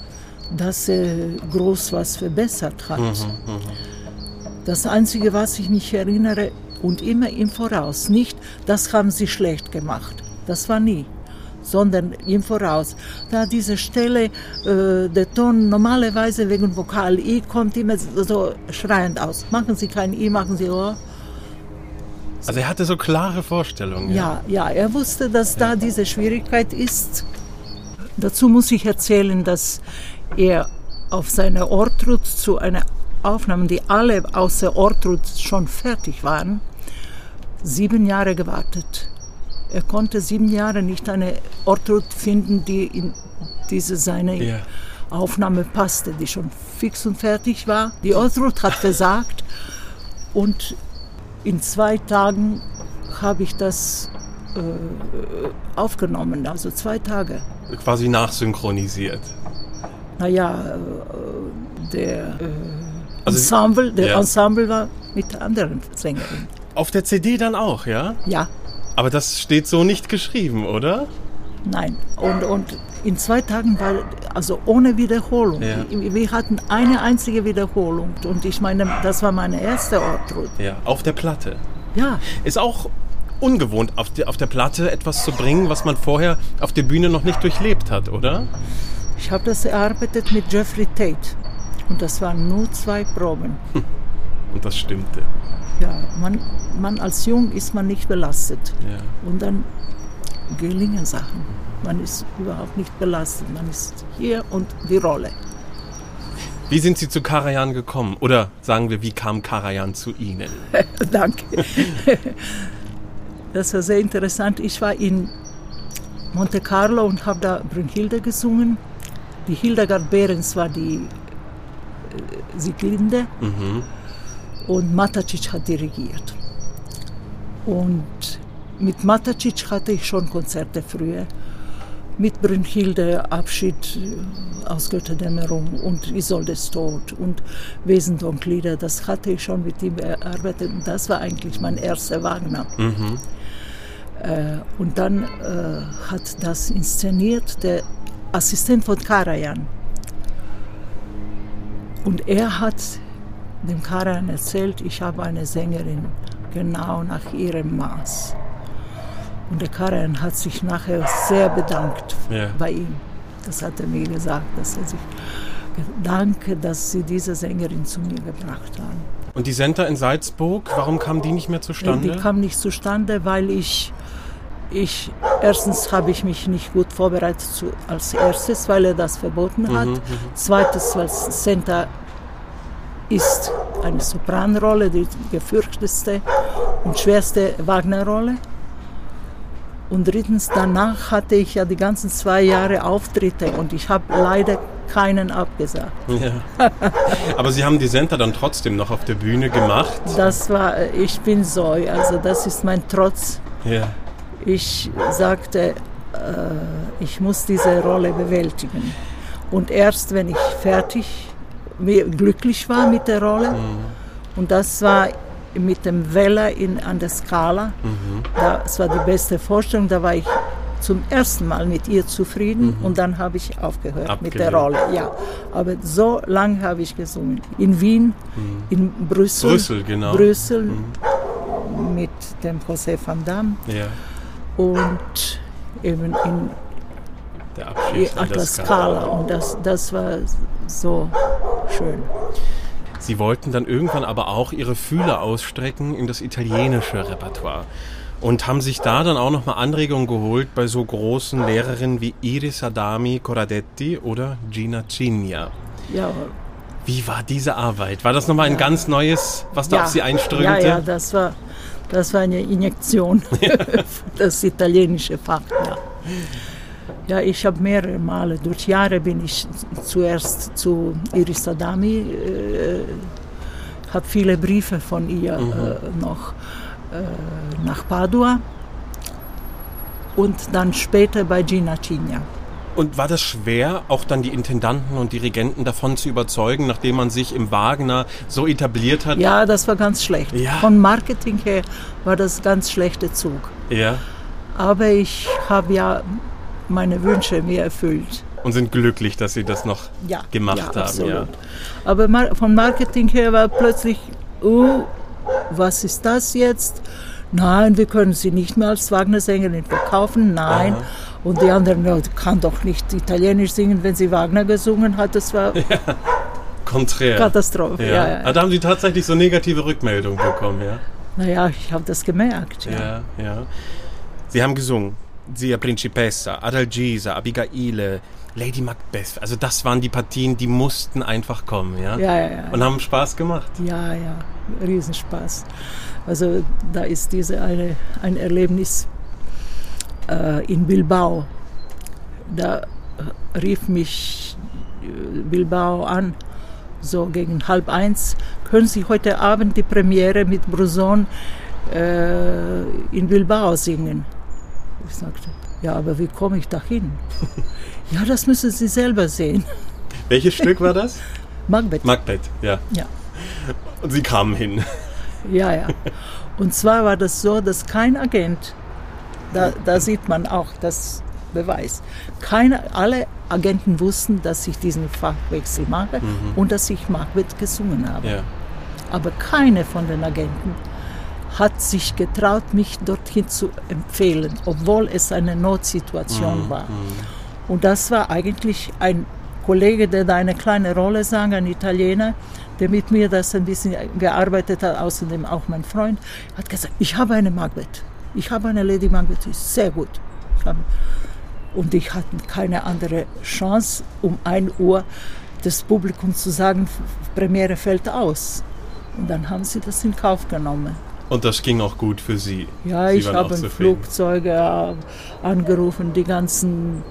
dass er groß was verbessert hat. Mhm, mhm, das Einzige, was ich mich erinnere, und immer im Voraus, nicht, das haben sie schlecht gemacht. Das war nie sondern im Voraus. Da diese Stelle, äh, der Ton normalerweise wegen Vokal I kommt immer so schreiend aus. Machen Sie kein I, machen Sie O. Also er hatte so klare Vorstellungen. Ja, ja, ja er wusste, dass ja. da diese Schwierigkeit ist. Dazu muss ich erzählen, dass er auf seine Ortrud zu einer Aufnahme, die alle außer Ortrud schon fertig waren, sieben Jahre gewartet. Er konnte sieben Jahre nicht eine Ortrud finden, die in diese seine yeah. Aufnahme passte, die schon fix und fertig war. Die Ortrud hat versagt und in zwei Tagen habe ich das äh, aufgenommen, also zwei Tage. Quasi nachsynchronisiert naja, äh, der äh, also, Ensemble, der ja. Ensemble war mit anderen Sängerinnen. Auf der CD dann auch, ja? Ja. Aber das steht so nicht geschrieben, oder? Nein. Und, und in zwei Tagen war, also ohne Wiederholung. Ja. Wir hatten eine einzige Wiederholung. Und ich meine, das war meine erste Ortrud. Ja, auf der Platte. Ja. Ist auch ungewohnt, auf, die, auf der Platte etwas zu bringen, was man vorher auf der Bühne noch nicht durchlebt hat, oder? Ich habe das erarbeitet mit Jeffrey Tate und das waren nur zwei Proben. Und das stimmte. Ja, man, man als Jung ist man nicht belastet. Ja. Und dann gelingen Sachen. Man ist überhaupt nicht belastet. Man ist hier und die Rolle. Wie sind Sie zu Karajan gekommen? Oder sagen wir, wie kam Karajan zu Ihnen? Danke. das war sehr interessant. Ich war in Monte Carlo und habe da Brünnhilde gesungen. Die Hildegard Behrens war die äh, Sieglinde mhm. Und Matacic hat dirigiert. Und mit Matacic hatte ich schon Konzerte früher. Mit Brünnhilde, Abschied äh, aus Götterdämmerung und Isoldes Tod und Wesendonk-Lieder, das hatte ich schon mit ihm erarbeitet. Und das war eigentlich mein erster Wagner. Mhm. Äh, und dann äh, hat das inszeniert der Assistent von Karajan. Und er hat dem Karajan erzählt, ich habe eine Sängerin genau nach ihrem Maß. Und der Karajan hat sich nachher sehr bedankt ja. bei ihm. Das hat er mir gesagt, dass er sich danke, dass Sie diese Sängerin zu mir gebracht haben. Und die Center in Salzburg, warum kam die nicht mehr zustande? Die kam nicht zustande, weil ich ich, erstens habe ich mich nicht gut vorbereitet zu, als erstes, weil er das verboten hat. Mhm, mhm. Zweitens, weil Senta ist eine Sopranrolle, die gefürchtetste und schwerste Wagner-Rolle. Und drittens, danach hatte ich ja die ganzen zwei Jahre Auftritte und ich habe leider keinen abgesagt. Ja. Aber Sie haben die Senta dann trotzdem noch auf der Bühne gemacht? Das war, ich bin so, also das ist mein Trotz. Ja. Ich sagte, äh, ich muss diese Rolle bewältigen. Und erst wenn ich fertig, glücklich war mit der Rolle, mhm. und das war mit dem Weller in, an der Skala, mhm. das war die beste Vorstellung, da war ich zum ersten Mal mit ihr zufrieden mhm. und dann habe ich aufgehört Abgelehnt. mit der Rolle. Ja, aber so lange habe ich gesungen. In Wien, mhm. in Brüssel. Brüssel, genau. Brüssel, mhm mit dem José van Damme Ja. und eben in Der Abschied der Atlas Scala. Und das, das war so schön. Sie wollten dann irgendwann aber auch ihre Fühler ausstrecken in das italienische Repertoire und haben sich da dann auch nochmal Anregungen geholt bei so großen Lehrerinnen wie Iris Adami Corradetti oder Gina Cigna. Ja, Wie war diese Arbeit? War das nochmal ein ganz neues, was da ja, auf Sie einströmte? Ja, ja, das war, das war eine Injektion, das italienische Fach. Ja, ja ich habe mehrere Male, durch Jahre bin ich zuerst zu Iris Adami, äh, habe viele Briefe von ihr Mhm. äh, noch äh, nach Padua und dann später bei Gina Cigna. Und war das schwer, auch dann die Intendanten und Dirigenten davon zu überzeugen, nachdem man sich im Wagner so etabliert hat? Ja, das war ganz schlecht. Ja. Von Marketing her war das ganz schlechter Zug. Ja. Aber ich habe ja meine Wünsche mir erfüllt. Und sind glücklich, dass Sie das noch Ja, gemacht ja, haben. absolut. Ja. Aber mar- vom Marketing her war plötzlich, oh, was ist das jetzt? Nein, wir können sie nicht mehr als Wagner-Sängerin verkaufen. Nein. Aha. Und die anderen, ja, kann doch nicht Italienisch singen, wenn sie Wagner gesungen hat. Das war Konträr. Katastrophe. Ja. Ja. Ja, Ah, Da haben Sie tatsächlich so negative Rückmeldungen bekommen, ja? Naja, ich habe das gemerkt. Ja. Ja, ja. Sie haben gesungen. Zia Principessa, Adalgisa, Abigaile, Lady Macbeth. Also das waren die Partien, die mussten einfach kommen, ja? Ja, ja, ja. Und haben Spaß gemacht. Ja, ja, Riesenspaß. Also da ist diese eine, ein Erlebnis äh, in Bilbao. Da äh, rief mich äh, Bilbao an, so gegen halb eins. Können Sie heute Abend die Premiere mit Bruson äh, in Bilbao singen? Ich sagte, ja, aber wie komme ich da hin? ja, das müssen Sie selber sehen. Welches Stück war das? Macbeth. Macbeth, ja. ja. Und Sie kamen hin. Ja, ja. Und zwar war das so, dass kein Agent, da, da sieht man auch das Beweis, keine, alle Agenten wussten, dass ich diesen Fachwechsel mache und dass ich Macbeth gesungen habe. Ja. Aber keine von den Agenten hat sich getraut, mich dorthin zu empfehlen, obwohl es eine Notsituation war. Und das war eigentlich ein Kollege, der da eine kleine Rolle sang, ein Italiener, der mit mir das ein bisschen gearbeitet hat, außerdem auch mein Freund, hat gesagt, ich habe eine Macbeth. Ich habe eine Lady Macbeth, ist sehr gut. Und ich hatte keine andere Chance, um 1 Uhr das Publikum zu sagen, Premiere fällt aus. Und dann haben sie das in Kauf genommen. Und das ging auch gut für Sie. Ja, Sie ich habe. Flugzeuge äh, angerufen, die ganzen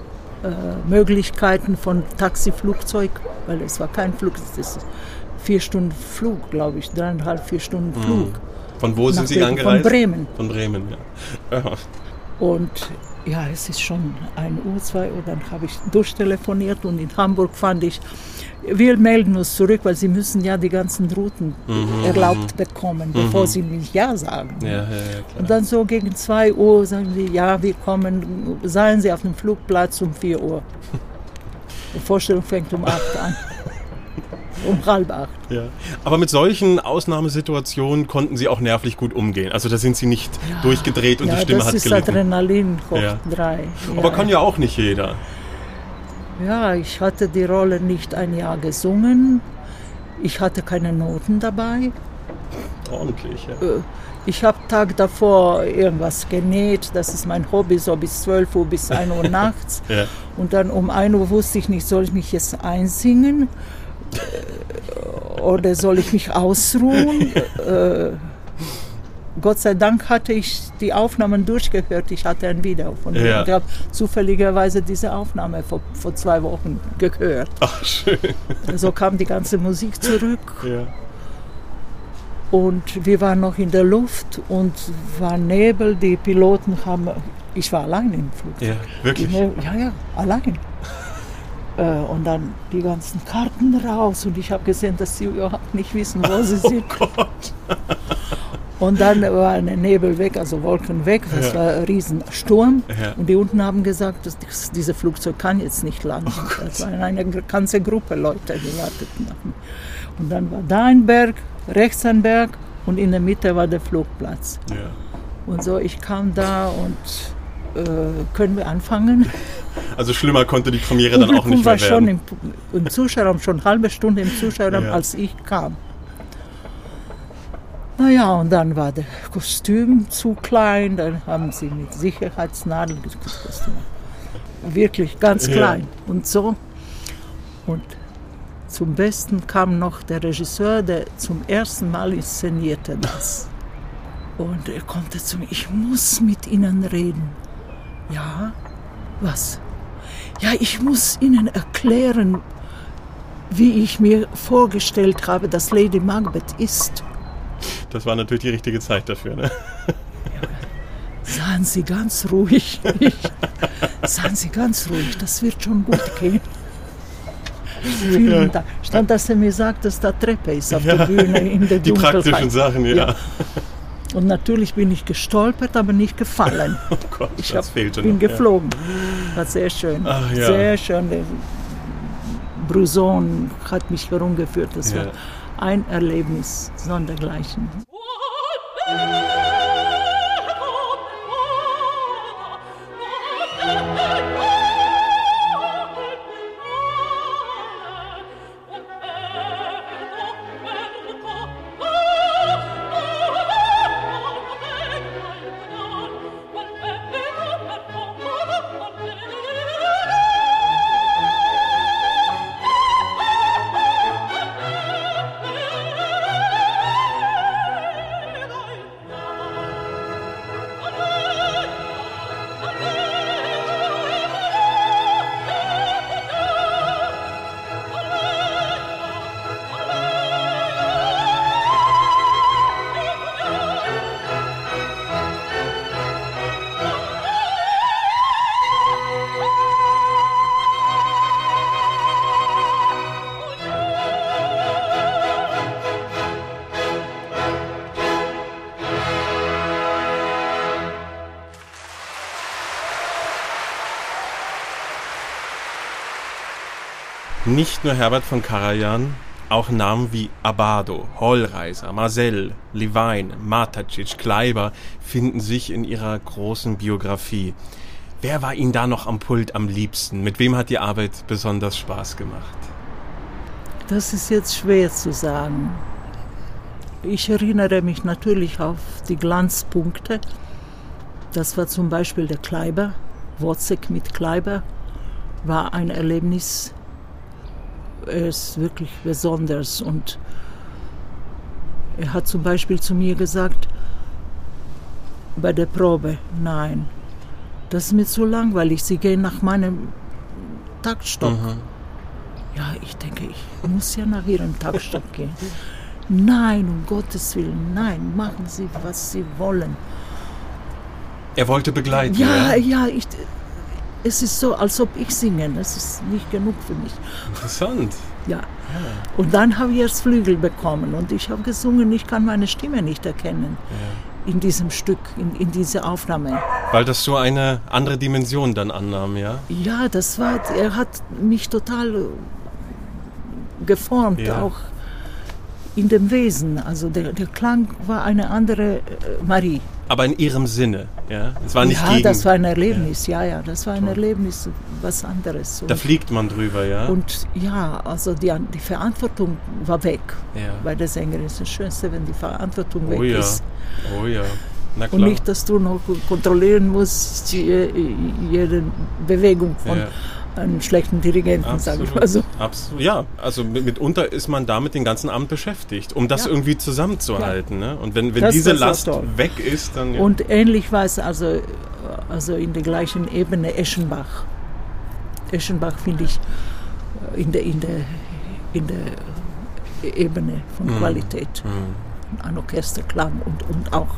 äh, Möglichkeiten von Taxiflugzeug, weil es war kein Flug, es ist vier Stunden Flug, glaube ich, dreieinhalb, vier Stunden Flug. Von wo sind Nach Sie Bremen- angereist? Von Bremen. Von Bremen, ja. ja. Und ja, es ist schon 1 Uhr, 2 Uhr, dann habe ich durchtelefoniert und in Hamburg fand ich, wir melden uns zurück, weil sie müssen ja die ganzen Routen erlaubt bekommen, bevor sie nicht Ja sagen. Ja, ja, ja. Und dann so gegen 2 Uhr sagen die, ja, wir kommen, seien Sie auf dem Flugplatz um 4 Uhr. Die Vorstellung fängt um 8 an. Um halb acht. Ja. Aber mit solchen Ausnahmesituationen konnten Sie auch nervlich gut umgehen. Also da sind Sie nicht durchgedreht und ja, die Stimme das hat ist gelitten. Adrenalin hoch Ja. drei. Aber kann ja auch nicht jeder. Ja, ich hatte die Rolle nicht ein Jahr gesungen. Ich hatte keine Noten dabei. Ordentlich, ja. Ich habe Tag davor irgendwas genäht. Das ist mein Hobby, so bis 12 Uhr, bis 1 Uhr nachts. ja. Und dann um 1 Uhr wusste ich nicht, soll ich mich jetzt einsingen äh, oder soll ich mich ausruhen? äh, Gott sei Dank hatte ich die Aufnahmen durchgehört. Ich hatte ein Video von mir. Ja. Und ich habe zufälligerweise diese Aufnahme vor, vor zwei Wochen gehört. Ach, schön. So kam die ganze Musik zurück Ja. und wir waren noch in der Luft und war Nebel. Die Piloten haben, ich war allein im Flugzeug. ja, wirklich. Nebel- Ja, ja, allein. Äh, und dann die ganzen Karten raus und ich habe gesehen, dass sie überhaupt nicht wissen, wo sie sind. Und dann war ein Nebel weg, also Wolken weg, das Ja. war ein Riesensturm. Ja. Und die unten haben gesagt, dass dies- dieses Flugzeug kann jetzt nicht landen. das war eine ganze Gruppe Leute, die warteten auf mich. Und dann war da ein Berg, rechts ein Berg, und in der Mitte war der Flugplatz. Ja. Und so, ich kam da und äh, können wir anfangen? Also schlimmer konnte die Premiere dann auch nicht war mehr schon werden. im, im Zuschauerraum, schon eine halbe Stunde im Zuschauerraum, Ja. als ich kam. Naja, und dann war das Kostüm zu klein, dann haben sie mit Sicherheitsnadeln das Kostüm. Wirklich ganz Ja. klein und so. Und zum Besten kam noch der Regisseur, der zum ersten Mal inszenierte das. Und er konnte zu mir, ich muss mit Ihnen reden. Ja, was? Ja, ich muss Ihnen erklären, wie ich mir vorgestellt habe, dass Lady Macbeth ist. Das war natürlich die richtige Zeit dafür. Ne? Seien Sie ganz ruhig. Seien Sie ganz ruhig, das wird schon gut gehen. Vielen Dank. Stand, dass er mir sagt, dass da Treppe ist auf der Bühne in der Die Dunkelheit. praktischen Sachen, ja. Ja. Und natürlich bin ich gestolpert, aber nicht gefallen. Oh Gott, Ich das hab, fehlte bin noch. geflogen. War sehr schön. Ach ja. Sehr schön. Der Bruson hat mich herumgeführt. Das Ja. war ein Erlebnis sondergleichen. Nicht nur Herbert von Karajan, auch Namen wie Abado, Hollreiser, Marcel, Levine, Matacic, Kleiber finden sich in ihrer großen Biografie. Wer war Ihnen da noch am Pult am liebsten? Mit wem hat die Arbeit besonders Spaß gemacht? Das ist jetzt schwer zu sagen. Ich erinnere mich natürlich auf die Glanzpunkte. Das war zum Beispiel der Kleiber. Wozzeck mit Kleiber war ein Erlebnis. Er ist wirklich besonders und er hat zum Beispiel zu mir gesagt, bei der Probe, nein, das ist mir zu langweilig, Sie gehen nach meinem Taktstock. Ja, ich denke, ich muss ja nach Ihrem Taktstock gehen. Nein, um Gottes Willen, nein, machen Sie, was Sie wollen. Er wollte begleiten. Ja, ja, ich, es ist so, als ob ich singe. Das ist nicht genug für mich. Interessant. Ja. Und dann habe ich erst Flügel bekommen und ich habe gesungen, ich kann meine Stimme nicht erkennen in diesem Stück, in, in dieser Aufnahme. Weil das so eine andere Dimension dann annahm, ja? Ja, das war, er hat mich total äh, geformt, Ja. auch in dem Wesen. Also der, der Klang war eine andere äh, Marie. Aber in ihrem Sinne, ja? Es war nicht ja, gegen... das war ein Erlebnis, ja, ja, das war ein Erlebnis, was anderes. da Und, fliegt man drüber, ja? und ja, also die, die Verantwortung war weg. ja. Bei der Sängerin ist das Schönste, wenn die Verantwortung Oh weg ja. ist. Oh ja. Na Und nicht, dass du noch kontrollieren musst, je- jede Bewegung von Ja. Einem schlechten Dirigenten, sage ich mal so. Absolut. Ja, also mit- mitunter ist man damit den ganzen Abend beschäftigt, um das Ja. irgendwie zusammenzuhalten. Ne? Und wenn, wenn Das diese Last toll. weg ist, dann. Ja. Und ähnlich war es also, also in der gleichen Ebene Eschenbach. Eschenbach finde ich äh, in der, in der, in der Ebene von Mhm. Qualität. Ein Orchesterklang und, und auch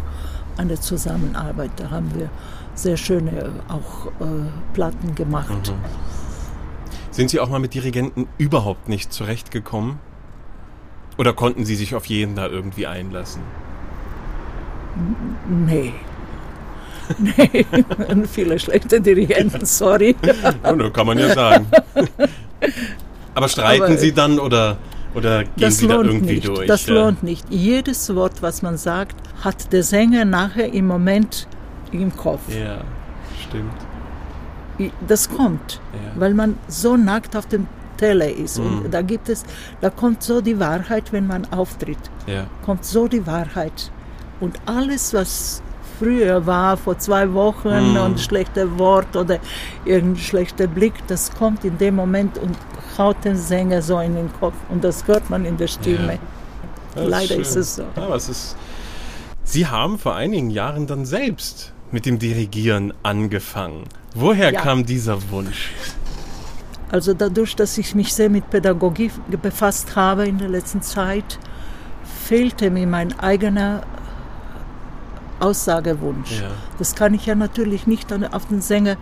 eine Zusammenarbeit. Da haben wir sehr schöne äh, auch äh, Platten gemacht. Mhm. Sind Sie auch mal mit Dirigenten überhaupt nicht zurechtgekommen? Oder konnten Sie sich auf jeden da irgendwie einlassen? Nee. Nee, viele schlechte Dirigenten, sorry. Ja, nur kann man ja sagen. Aber streiten Aber- Sie dann oder, Oder gehen Sie da irgendwie nicht. durch? Das ja? lohnt nicht. Jedes Wort, was man sagt, hat der Sänger nachher im Moment im Kopf. Ja, stimmt. Das kommt, Ja. weil man so nackt auf dem Teller ist. Mhm. Und da gibt es, da kommt so die Wahrheit, wenn man auftritt. Ja. Kommt so die Wahrheit. Und alles, was früher war, vor zwei Wochen Mhm. und schlechter Wort oder irgendein schlechter Blick, das kommt in dem Moment und haut den Sänger so in den Kopf. Und das hört man in der Stimme. Ist Leider schön. ist es so. Aber es ist. Sie haben vor einigen Jahren dann selbst mit dem Dirigieren angefangen. Woher Ja. kam dieser Wunsch? Also dadurch, dass ich mich sehr mit Pädagogik befasst habe in der letzten Zeit, fehlte mir mein eigener Aussagewunsch. Ja. Das kann ich ja natürlich nicht an- auf den Sänger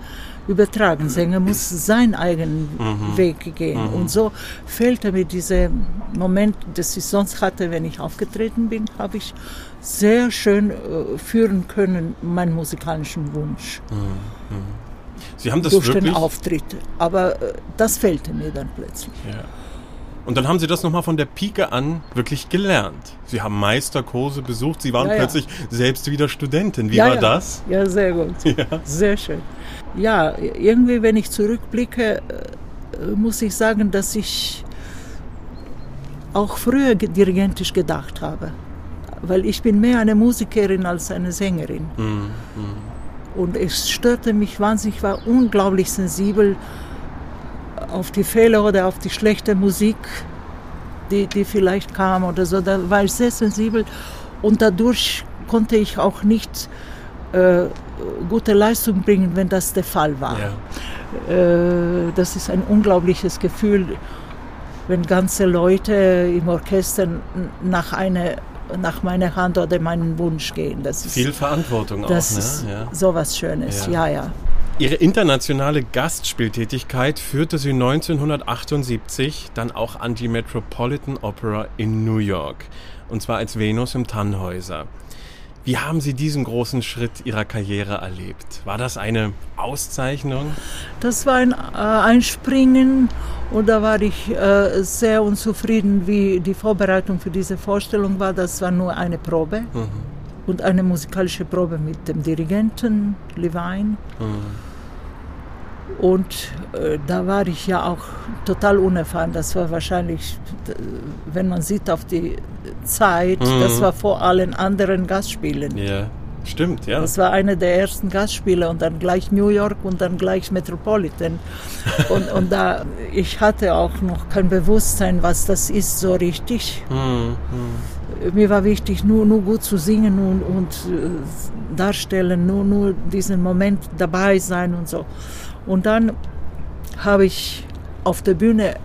übertragen. Sänger muss seinen eigenen Mhm. Weg gehen. Und so fehlte mir dieser Moment, das ich sonst hatte, wenn ich aufgetreten bin, habe ich sehr schön äh, führen können, meinen musikalischen Wunsch Sie haben das durch wirklich. den Auftritt. Aber äh, das fehlte mir dann plötzlich. Ja. Und dann haben Sie das nochmal von der Pike an wirklich gelernt. Sie haben Meisterkurse besucht. Sie waren Ja, ja. plötzlich selbst wieder Studentin. Wie Ja, war das? Ja, sehr gut. Sehr schön. Ja, irgendwie, wenn ich zurückblicke, äh, muss ich sagen, dass ich auch früher ge- dirigentisch gedacht habe. Weil ich bin mehr eine Musikerin als eine Sängerin. Mhm. Und es störte mich wahnsinnig, ich war unglaublich sensibel auf die Fehler oder auf die schlechte Musik, die, die vielleicht kam oder so. Da war ich sehr sensibel und dadurch konnte ich auch nicht äh, gute Leistung bringen, wenn das der Fall war. Ja. Äh, das ist ein unglaubliches Gefühl, wenn ganze Leute im Orchester nach, eine, nach meiner Hand oder meinen Wunsch gehen. Das ist, Viel Verantwortung das auch, ist ne? Ja. sowas Schönes. Ja. Ja, ja. Ihre internationale Gastspieltätigkeit führte Sie 1978 dann auch an die Metropolitan Opera in New York. Und zwar als Venus im Tannhäuser. Wie haben Sie diesen großen Schritt Ihrer Karriere erlebt? War das eine Auszeichnung? Das war ein äh, Einspringen und da war ich äh, sehr unzufrieden, wie die Vorbereitung für diese Vorstellung war. Das war nur eine Probe und eine musikalische Probe mit dem Dirigenten Levine. Und äh, da war ich ja auch total unerfahren. Das war wahrscheinlich, wenn man sieht auf die Zeit, das war vor allen anderen Gastspielen. Ja, stimmt, ja. Das war einer der ersten Gastspiele und dann gleich New York und dann gleich Metropolitan. Und, und da, ich hatte auch noch kein Bewusstsein, was das ist so richtig. Hm, Mir war wichtig, nur, nur gut zu singen und, und äh, darstellen, nur, nur diesen Moment dabei sein und so. Und dann habe ich auf der Bühne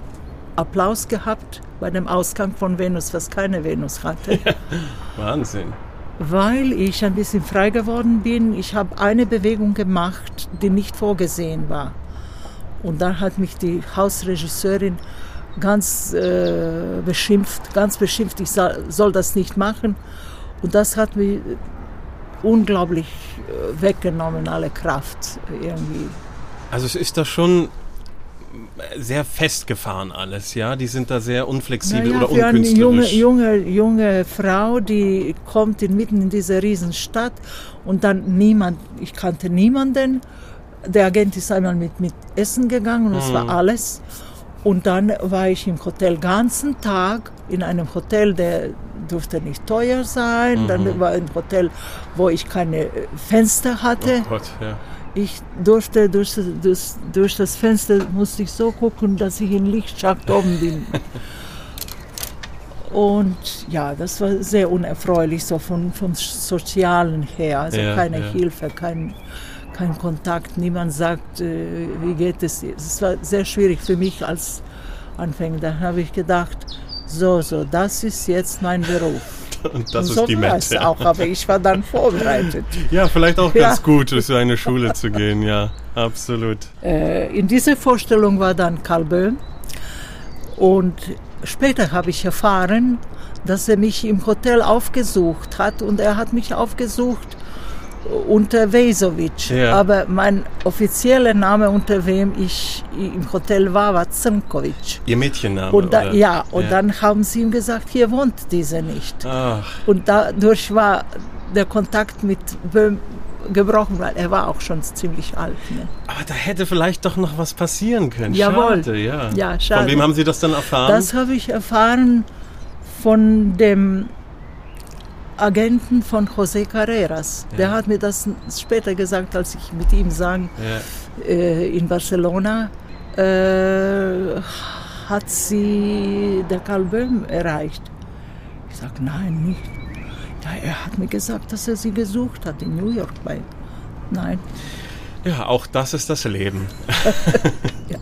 Applaus gehabt bei dem Ausgang von Venus, was keine Venus hatte. Wahnsinn. Weil ich ein bisschen frei geworden bin. Ich habe eine Bewegung gemacht, die nicht vorgesehen war. Und dann hat mich die Hausregisseurin ganz äh, beschimpft, ganz beschimpft, ich soll, das nicht machen. Und das hat mich unglaublich äh, weggenommen, alle Kraft irgendwie. Also es ist da schon sehr festgefahren alles, ja? Die sind da sehr unflexibel Naja, oder für eine junge, unkünstlerisch. junge, junge Frau, die kommt inmitten in diese Riesenstadt und dann niemand, ich kannte niemanden. Der Agent ist einmal mit, mit Essen gegangen und das war alles. Und dann war ich im Hotel ganzen Tag in einem Hotel, der durfte nicht teuer sein. Dann war ein Hotel, wo ich keine äh, Fenster hatte. Oh Gott, ja. Ich durfte durch, das- durch das Fenster, musste ich so gucken, dass ich im Lichtschacht oben bin. Und ja, das war sehr unerfreulich, so von, vom Sozialen her. Also Ja, keine ja. Hilfe, kein, kein Kontakt, niemand sagt, äh, wie geht es dir. Es war sehr schwierig für mich als Anfänger. Da habe ich gedacht, so, so, das ist jetzt mein Beruf. Und das Und ist so die Mette. auch, aber ich war dann vorbereitet. Ja, vielleicht auch Ja. ganz gut, durch so eine Schule zu gehen, ja, absolut. Äh, in dieser Vorstellung war dann Karl Böhm. Und später habe ich erfahren, dass er mich im Hotel aufgesucht hat. Und er hat mich aufgesucht, unter Vesovic. Ja. Aber mein offizieller Name, unter wem ich im Hotel war, war Zimkovic. Ihr Mädchenname? Und da, ja, und ja. dann haben sie ihm gesagt, hier wohnt diese nicht. Ach. Und dadurch war der Kontakt mit Böhm gebrochen, weil er war auch schon ziemlich alt. Ne? Aber da hätte vielleicht doch noch was passieren können. Jawohl. Schade, ja. ja schade. Von wem haben Sie das dann erfahren? Das habe ich erfahren von dem Agenten von José Carreras. Ja. Der hat mir das später gesagt, als ich mit ihm sang ja. äh, in Barcelona. Äh, hat sie der Karl Böhm erreicht? Ich sage, nein, nicht. Ja, er hat mir gesagt, dass er sie gesucht hat in New York. Bei nein. Ja, auch das ist das Leben. ja.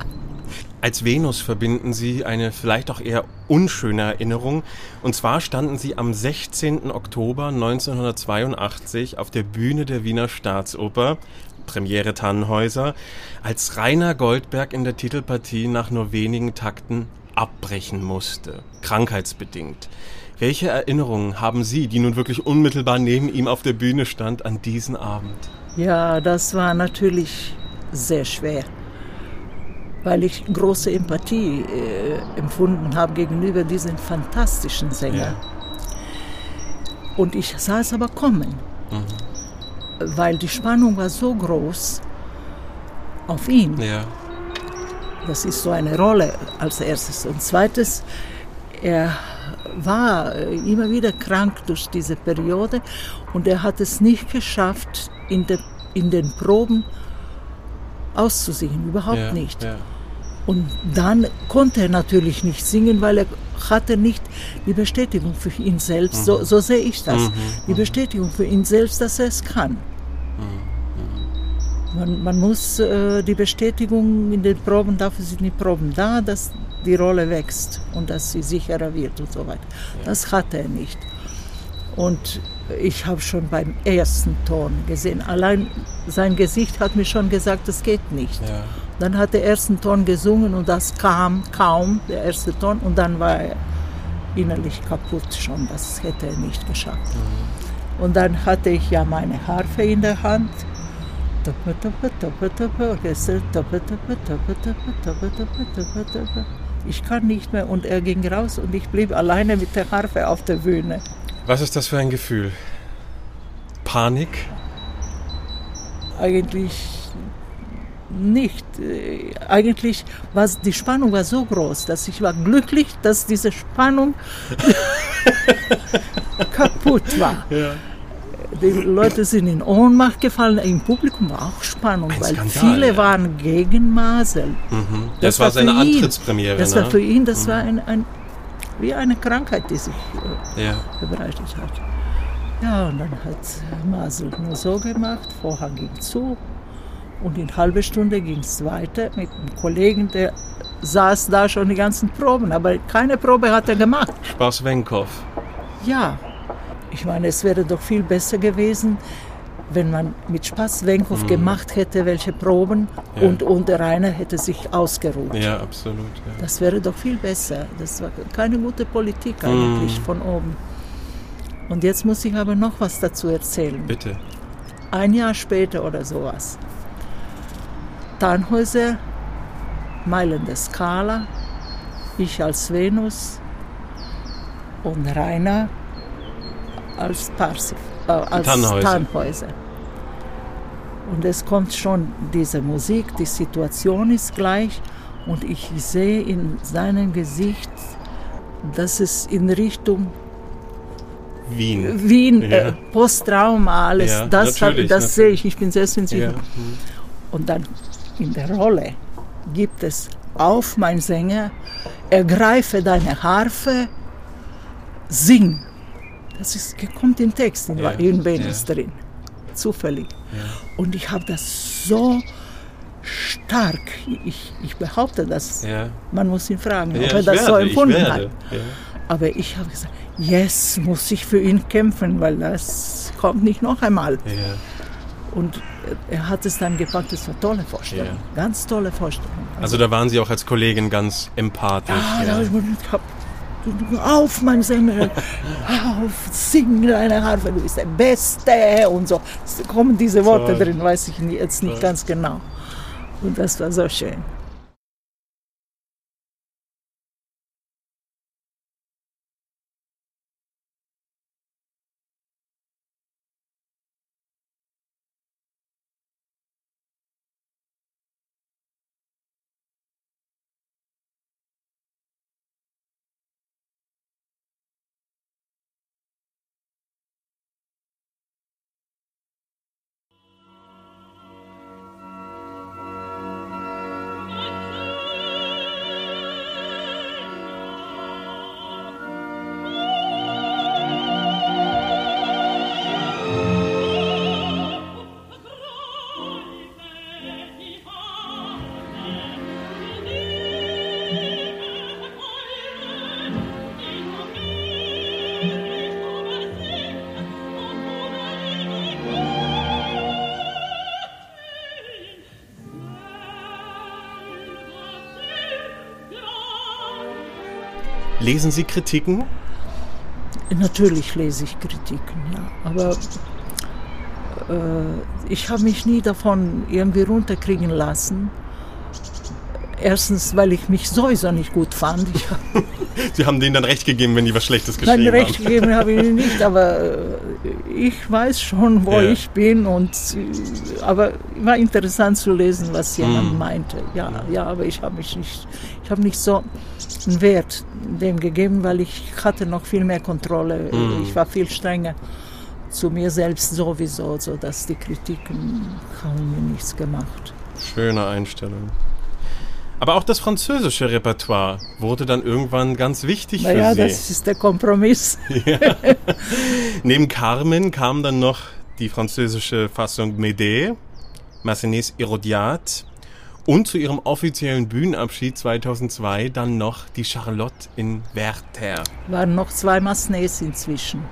Als Venus verbinden Sie eine vielleicht auch eher unschöne Erinnerung. Und zwar standen Sie am 16. Oktober 1982 auf der Bühne der Wiener Staatsoper, Premiere Tannhäuser, als Rainer Goldberg in der Titelpartie nach nur wenigen Takten abbrechen musste, krankheitsbedingt. Welche Erinnerungen haben Sie, die nun wirklich unmittelbar neben ihm auf der Bühne stand, an diesen Abend? Ja, das war natürlich sehr schwer weil ich große Empathie äh, empfunden habe gegenüber diesem fantastischen Sänger. Ja. Und ich sah es aber kommen, mhm. weil die Spannung war so groß auf ihn. Ja. Das ist so eine Rolle als erstes. Und zweites, er war äh, immer wieder krank durch diese Periode und er hat es nicht geschafft, in, de, in den Proben auszusehen, überhaupt ja, nicht. Ja. Und dann konnte er natürlich nicht singen, weil er hatte nicht die Bestätigung für ihn selbst, mhm. so, so, sehe ich das, mhm. die mhm. Bestätigung für ihn selbst, dass er es kann. Mhm. Man, man muss äh, die Bestätigung in den Proben, dafür sind die Proben da, dass die Rolle wächst und dass sie sicherer wird und so weiter. Ja. Das hatte er nicht. Und ich habe schon beim ersten Ton gesehen, allein sein Gesicht hat mir schon gesagt, das geht nicht. Ja. Dann hat der ersten Ton gesungen und das kam kaum, der erste Ton, und dann war er innerlich kaputt schon, das hätte er nicht geschafft. Mhm. Und dann hatte ich ja meine Harfe in der Hand. Ich kann nicht mehr und er ging raus und ich blieb alleine mit der Harfe auf der Bühne. Was ist das für ein Gefühl? Panik? Eigentlich nicht. Eigentlich war die Spannung war so groß, dass ich war glücklich, dass diese Spannung kaputt war. Ja. Die Leute sind in Ohnmacht gefallen. Im Publikum war auch Spannung, ein weil Skandal, viele ja. waren gegen Masel. Mhm. Das, das, war seine Antrittspremiere. Das ne? war für ihn, das mhm. war ein, ein wie eine Krankheit, die sich äh, ja. verbreitet hat. Ja, und dann hat Masel nur so gemacht, Vorhang ging zu und in halbe Stunde ging es weiter mit einem Kollegen, der saß da schon die ganzen Proben, aber keine Probe hat er gemacht. Spaß Wenkow. Ja, ich meine, es wäre doch viel besser gewesen, wenn man mit Spaß Wenkow mhm. gemacht hätte, welche Proben ja. und, und der Rainer hätte sich ausgeruht. Ja, absolut. Ja. Das wäre doch viel besser. Das war keine gute Politik eigentlich mhm. von oben. Und jetzt muss ich aber noch was dazu erzählen. Bitte. Ein Jahr später oder sowas. Tannhäuser, Meilende Skala, ich als Venus und Rainer als Parsif äh, als Tannhäuser. Tannhäuser. Und es kommt schon diese Musik, die Situation ist gleich und ich sehe in seinem Gesicht, dass es in Richtung Wien, Wien ja. äh, Posttrauma, alles, ja, das, hab, das sehe ich, ich bin sehr sensibel. Ja. Mhm. Und dann in der Rolle gibt es auf mein Sänger, ergreife deine Harfe, sing. Das ist, kommt im Text in, ja, in Venus ja. drin. Zufällig. Ja. Und ich habe das so stark, ich, ich behaupte das, ja. man muss ihn fragen, ob er das werde, so empfunden hat. Aber ich habe gesagt, yes, muss ich für ihn kämpfen, weil das kommt nicht noch einmal. Und er hat es dann gepackt, das war eine tolle Vorstellung, ganz tolle Vorstellung. Also, also, da waren Sie auch als Kollegin ganz empathisch. Ah, ja, ja. Ich auf, mein Sänger, auf, sing deine Harfe, du bist der Beste und so. Es kommen diese Worte drin, weiß ich jetzt nicht ganz genau. Und das war so schön. Lesen Sie Kritiken? Natürlich lese ich Kritiken, ja. Aber äh, ich habe mich nie davon irgendwie runterkriegen lassen. Erstens, weil ich mich sowieso nicht gut fand. Sie haben denen dann recht gegeben, wenn die was Schlechtes geschrieben Nein, recht gegeben habe ich nicht, aber äh, ich weiß schon, wo ja. ich bin. Und, äh, aber war interessant zu lesen, was jemand hm. meinte. Ja, ja, aber ich habe mich nicht, ich habe nicht so einen Wert dem gegeben, weil ich hatte noch viel mehr Kontrolle. Mhm. Ich war viel strenger zu mir selbst sowieso, so dass die Kritiken haben mir nichts gemacht. Schöne Einstellung. Aber auch das französische Repertoire wurde dann irgendwann ganz wichtig Na für ja, Sie. Ja, das ist der Kompromiss. Ja. Neben Carmen kam dann noch die französische Fassung Médée, Massenets Hérodiade und zu ihrem offiziellen Bühnenabschied 2002 dann noch die Charlotte in Werther. Waren noch zwei Massenets inzwischen.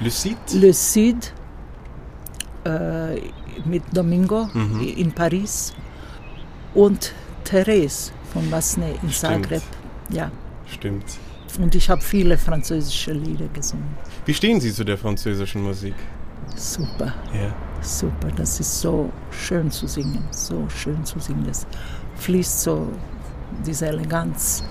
Le Cid? Le Cid äh, mit Domingo mhm. in Paris und Therese von Massenet in Stimmt. Zagreb. Ja. Stimmt. Und ich habe viele französische Lieder gesungen. Wie stehen Sie zu der französischen Musik? Super. Ja. Super. Das ist so schön zu singen. So schön zu singen. Das fließt so diese Eleganz.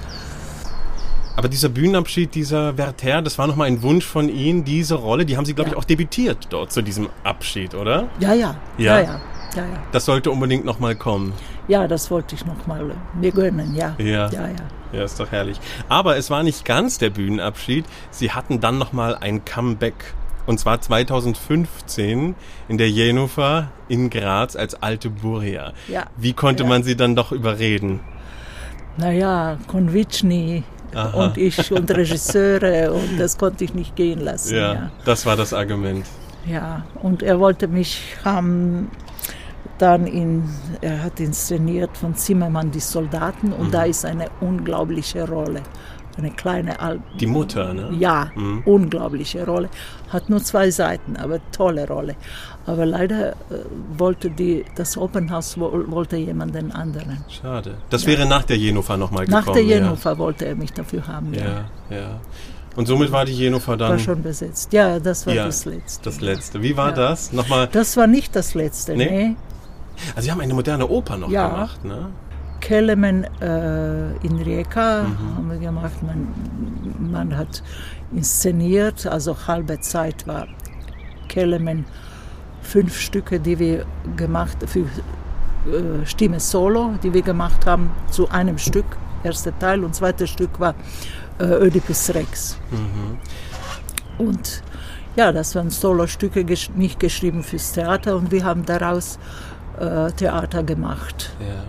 Aber dieser Bühnenabschied, dieser Werther, das war nochmal ein Wunsch von Ihnen, diese Rolle, die haben Sie, glaube ja. ich, auch debütiert dort zu diesem Abschied, oder? Ja, ja. Ja, ja. ja, ja, ja. Das sollte unbedingt nochmal kommen. Ja, das wollte ich nochmal mir gönnen, ja. Ja. ja. ja. Ja, ist doch herrlich. Aber es war nicht ganz der Bühnenabschied. Sie hatten dann nochmal ein Comeback und zwar 2015 in der Jenufer in Graz als alte Buria. Ja. Wie konnte ja. man sie dann doch überreden? Naja, Konvitschny und ich und Regisseure und das konnte ich nicht gehen lassen. Ja, ja, das war das Argument. Ja, und er wollte mich haben dann in, er hat inszeniert von Zimmermann die Soldaten und mhm. da ist eine unglaubliche Rolle eine kleine Al Die Mutter, ne? Ja, mhm. unglaubliche Rolle. Hat nur zwei Seiten, aber tolle Rolle. Aber leider äh, wollte die, das Open House wollte jemanden anderen. Schade. Das ja. wäre nach der Jenufa nochmal gekommen. Nach der Jenufa ja. wollte er mich dafür haben, ja. Ja, ja. Und somit war die Jenufa dann. War schon besetzt. Ja, das war ja, das letzte. Das letzte. Wie war das? Nochmal. Das war nicht das letzte, nee. nee. Also Sie haben eine moderne Oper noch gemacht, ne? Kelemen äh, in Rijeka mhm. haben wir gemacht. Man, man hat inszeniert, also halbe Zeit war Kelemen fünf Stücke, die wir gemacht für äh, Stimme Solo, die wir gemacht haben zu einem Stück. Erster Teil und zweites Stück war äh, Oedipus Rex. Mhm. Und ja, das waren Solo-Stücke, gesch nicht geschrieben fürs Theater und wir haben daraus äh, Theater gemacht. Ja.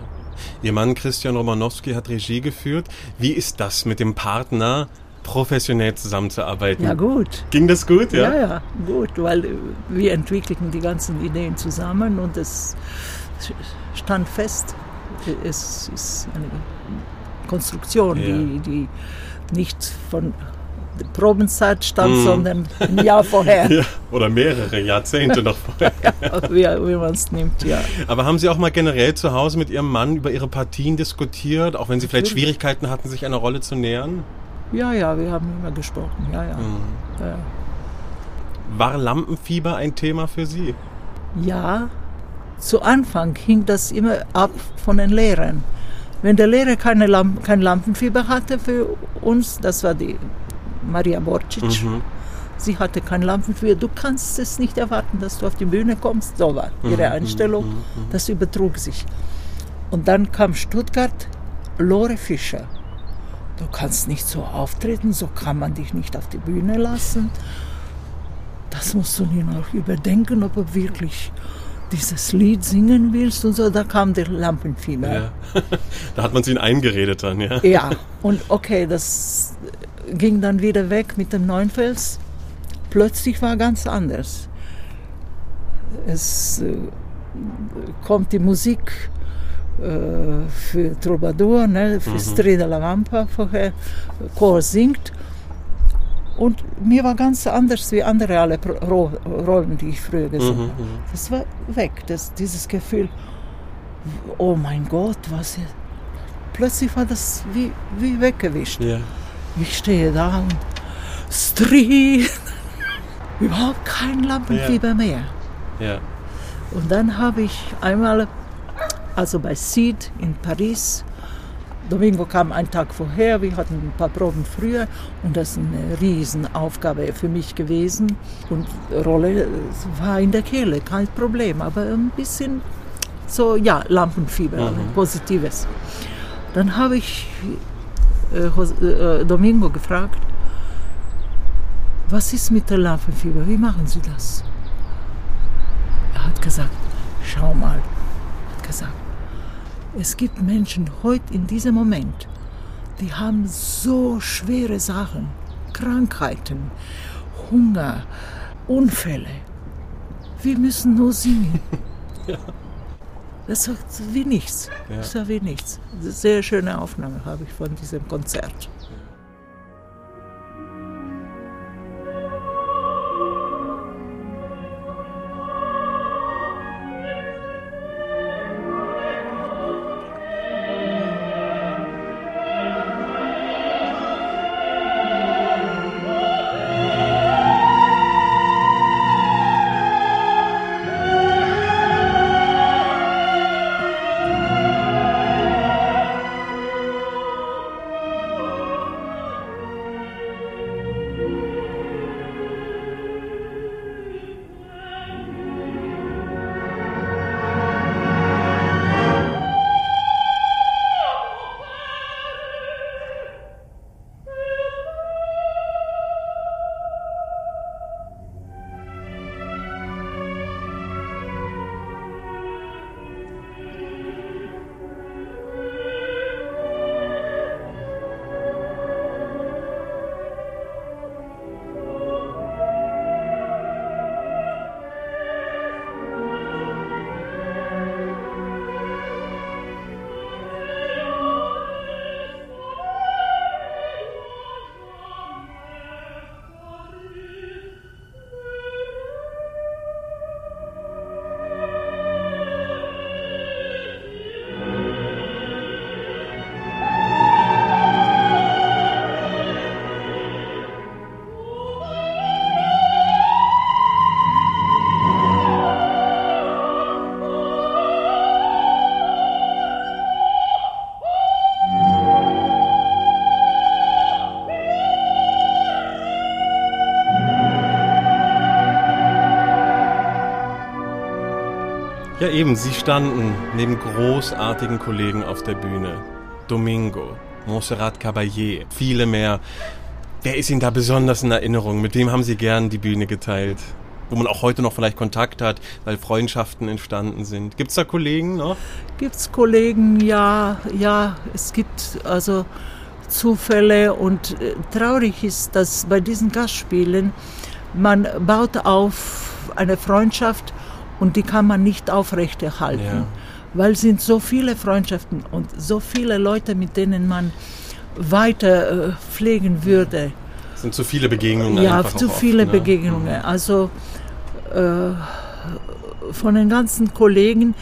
Ihr Mann Christian Romanowski hat Regie geführt. Wie ist das mit dem Partner? professionell zusammenzuarbeiten. Ja, gut. Ging das gut, ja? Ja, ja, gut, weil wir entwickelten die ganzen Ideen zusammen und es stand fest. Es ist eine Konstruktion, ja. die, die nicht von Probenzeit stammt, mm. sondern ein Jahr vorher. ja, oder mehrere Jahrzehnte noch vorher. ja, wie, wie man es nimmt, ja. Aber haben Sie auch mal generell zu Hause mit Ihrem Mann über Ihre Partien diskutiert, auch wenn Sie vielleicht Schwierigkeiten hatten, sich einer Rolle zu nähern? Ja, ja, wir haben immer gesprochen, ja, ja. Mhm. ja. War Lampenfieber ein Thema für Sie? Ja, zu Anfang hing das immer ab von den Lehrern. Wenn der Lehrer keine Lamp kein Lampenfieber hatte für uns, das war die Maria Borcic, mhm. sie hatte kein Lampenfieber. Du kannst es nicht erwarten, dass du auf die Bühne kommst. So war ihre mhm. Einstellung. Mhm. mhm. Das übertrug sich. Und dann kam Stuttgart, Lore Fischer. Du kannst nicht so auftreten, so kann man dich nicht auf die Bühne lassen. Das musst du dir noch überdenken, ob du wirklich dieses Lied singen willst und so, da kam der Lampenfieber. Ja. da hat man es ihnen eingeredet dann, ja? Ja, und okay, das ging dann wieder weg mit dem Neunfels. Plötzlich war ganz anders. Es äh, kommt die Musik äh, für Troubadour, ne, für mhm. Strida la Vampa vorher, Chor singt und mir war ganz anders wie andere alle Rollen, die ich früher gesungen mhm, habe. Mhm, das war weg, das, dieses Gefühl, oh mein Gott, was ist. Plötzlich war das wie, wie weggewischt. Ja. Ich stehe da und Street, überhaupt kein Lampenfieber ja. mehr. Ja. Und dann habe ich einmal, also bei Seed in Paris, Domingo kam einen Tag vorher, wir hatten ein paar Proben früher und das ist eine Riesenaufgabe für mich gewesen. Und Rolle war in der Kehle, kein Problem, aber ein bisschen so, ja, Lampenfieber, mhm. Positives. Dann habe ich äh, äh, Domingo gefragt, was ist mit der Lampenfieber, wie machen Sie das? Er hat gesagt, schau mal, hat gesagt, es gibt Menschen heute in diesem Moment, die haben so schwere Sachen, Krankheiten, Hunger, Unfälle. Wir müssen nur singen. ja. Das war wie nichts. Ja. Das war wie nichts. Sehr schöne Aufnahme habe ich von diesem Konzert. Ja, eben, Sie standen neben großartigen Kollegen auf der Bühne. Domingo, Montserrat Caballé, viele mehr. Wer ist Ihnen da besonders in Erinnerung? Mit wem haben Sie gern die Bühne geteilt? Wo man auch heute noch vielleicht Kontakt hat, weil Freundschaften entstanden sind. Gibt es da Kollegen noch? Gibt es Kollegen, ja, ja. Es gibt also Zufälle und äh, traurig ist, dass bei diesen Gastspielen man baut auf eine Freundschaft und die kann man nicht aufrechterhalten, ja. weil es sind so viele Freundschaften und so viele Leute, mit denen man weiter äh, pflegen würde. Es sind zu viele Begegnungen. Ja, zu viele oft, ne? Begegnungen. Mhm. Also äh, von den ganzen Kollegen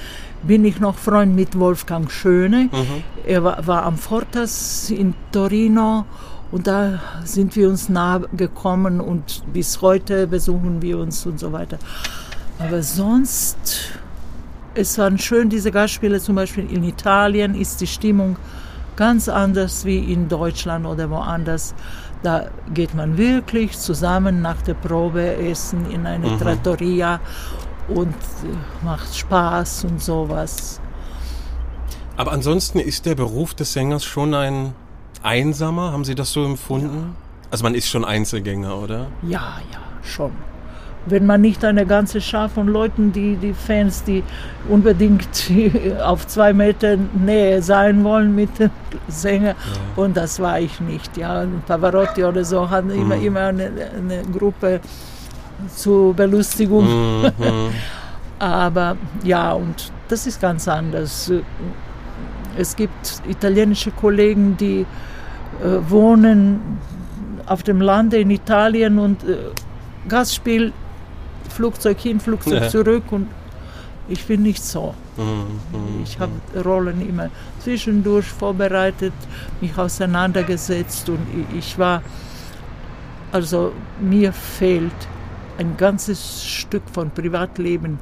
bin ich noch Freund mit Wolfgang Schöne. Mhm. Er war, war am Fortas in Torino Und da sind wir uns nahe gekommen und bis heute besuchen wir uns und so weiter. Aber sonst, es waren schön, diese Gastspiele, zum Beispiel in Italien ist die Stimmung ganz anders wie in Deutschland oder woanders. Da geht man wirklich zusammen nach der Probe essen in eine mhm. Trattoria und äh, macht Spaß und sowas. Aber ansonsten ist der Beruf des Sängers schon ein einsamer? Haben Sie das so empfunden? Ja. Also man ist schon Einzelgänger, oder? Ja, ja, schon. Wenn man nicht eine ganze Schar von Leuten, die, die Fans, die unbedingt auf zwei Meter Nähe sein wollen mit dem Sänger, ja. und das war ich nicht. Ja, Pavarotti oder so hatten mhm. immer, immer eine, eine Gruppe zur Belustigung. Mhm. Aber ja, und das ist ganz anders. Es gibt italienische Kollegen, die äh, wohnen auf dem Lande in Italien und äh, Gastspiel, Flugzeug hin, Flugzeug ja. zurück und ich bin nicht so. Mhm, mhm ich habe mhm. Rollen immer zwischendurch vorbereitet, mich auseinandergesetzt und ich war, also mir fehlt ein ganzes Stück von Privatleben,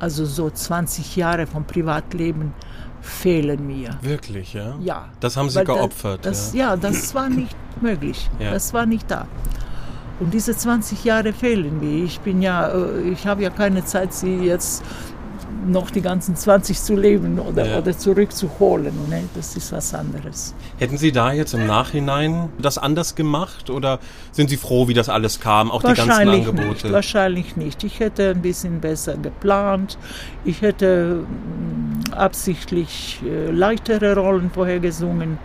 also so 20 Jahre von Privatleben fehlen mir. Wirklich, ja? Ja. Das haben Sie geopfert. Das, ja. ja, das war nicht möglich. Ja. Das war nicht da. Und diese 20 Jahre fehlen mir. Ich bin ja, äh, ich habe ja keine Zeit, sie jetzt noch die ganzen 20 zu leben oder, ja. oder zurückzuholen. Ne? Das ist was anderes. Hätten Sie da jetzt im Nachhinein das anders gemacht oder sind Sie froh, wie das alles kam, auch die ganzen Angebote? Nicht, wahrscheinlich nicht. Ich hätte ein bisschen besser geplant. Ich hätte mm, absichtlich äh, leichtere Rollen vorher gesungen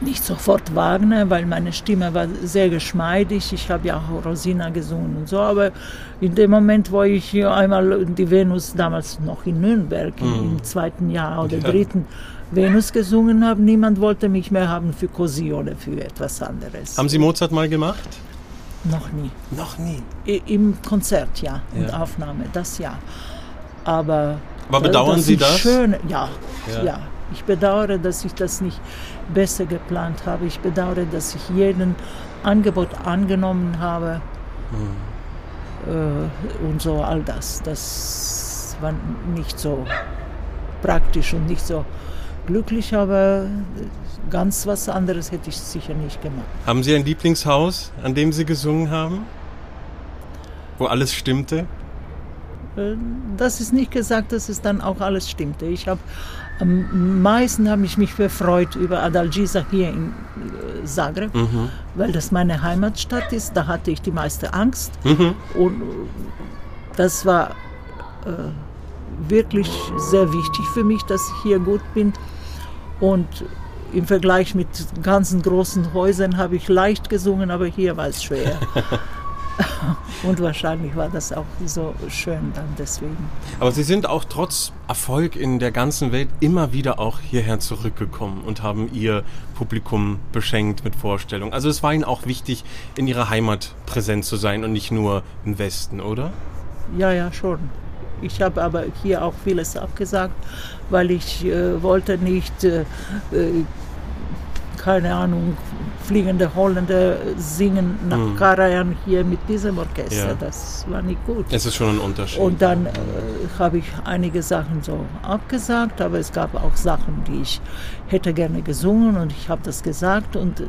nicht sofort Wagner, weil meine Stimme war sehr geschmeidig. Ich habe ja auch Rosina gesungen und so. Aber in dem Moment, wo ich hier einmal die Venus, damals noch in Nürnberg, mhm. im zweiten Jahr oder ja. dritten, Venus gesungen habe, niemand wollte mich mehr haben für Cosi oder für etwas anderes. Haben Sie Mozart mal gemacht? Noch nie. Noch nie? Im Konzert, ja, ja. und Aufnahme, das ja. Aber, Aber bedauern das Sie das? Schön, ja, ja. ja. Ich bedauere, dass ich das nicht besser geplant habe. Ich bedauere, dass ich jeden Angebot angenommen habe mhm. äh, und so all das. Das war nicht so praktisch und nicht so glücklich, aber ganz was anderes hätte ich sicher nicht gemacht. Haben Sie ein Lieblingshaus, an dem Sie gesungen haben? Wo alles stimmte? Äh, das ist nicht gesagt, dass es dann auch alles stimmte. Ich habe am meisten habe ich mich gefreut über Adalgisa hier in äh, Zagreb, mhm. weil das meine Heimatstadt ist. Da hatte ich die meiste Angst. Mhm. Und äh, das war äh, wirklich sehr wichtig für mich, dass ich hier gut bin. Und im Vergleich mit ganzen großen Häusern habe ich leicht gesungen, aber hier war es schwer. Und wahrscheinlich war das auch so schön dann deswegen. Aber Sie sind auch trotz Erfolg in der ganzen Welt immer wieder auch hierher zurückgekommen und haben Ihr Publikum beschenkt mit Vorstellungen. Also es war Ihnen auch wichtig, in Ihrer Heimat präsent zu sein und nicht nur im Westen, oder? Ja, ja, schon. Ich habe aber hier auch vieles abgesagt, weil ich äh, wollte nicht äh, äh keine Ahnung, fliegende Holländer singen nach mhm. Karajan hier mit diesem Orchester. Ja. Das war nicht gut. Es ist schon ein Unterschied. Und dann äh, habe ich einige Sachen so abgesagt, aber es gab auch Sachen, die ich hätte gerne gesungen und ich habe das gesagt und äh,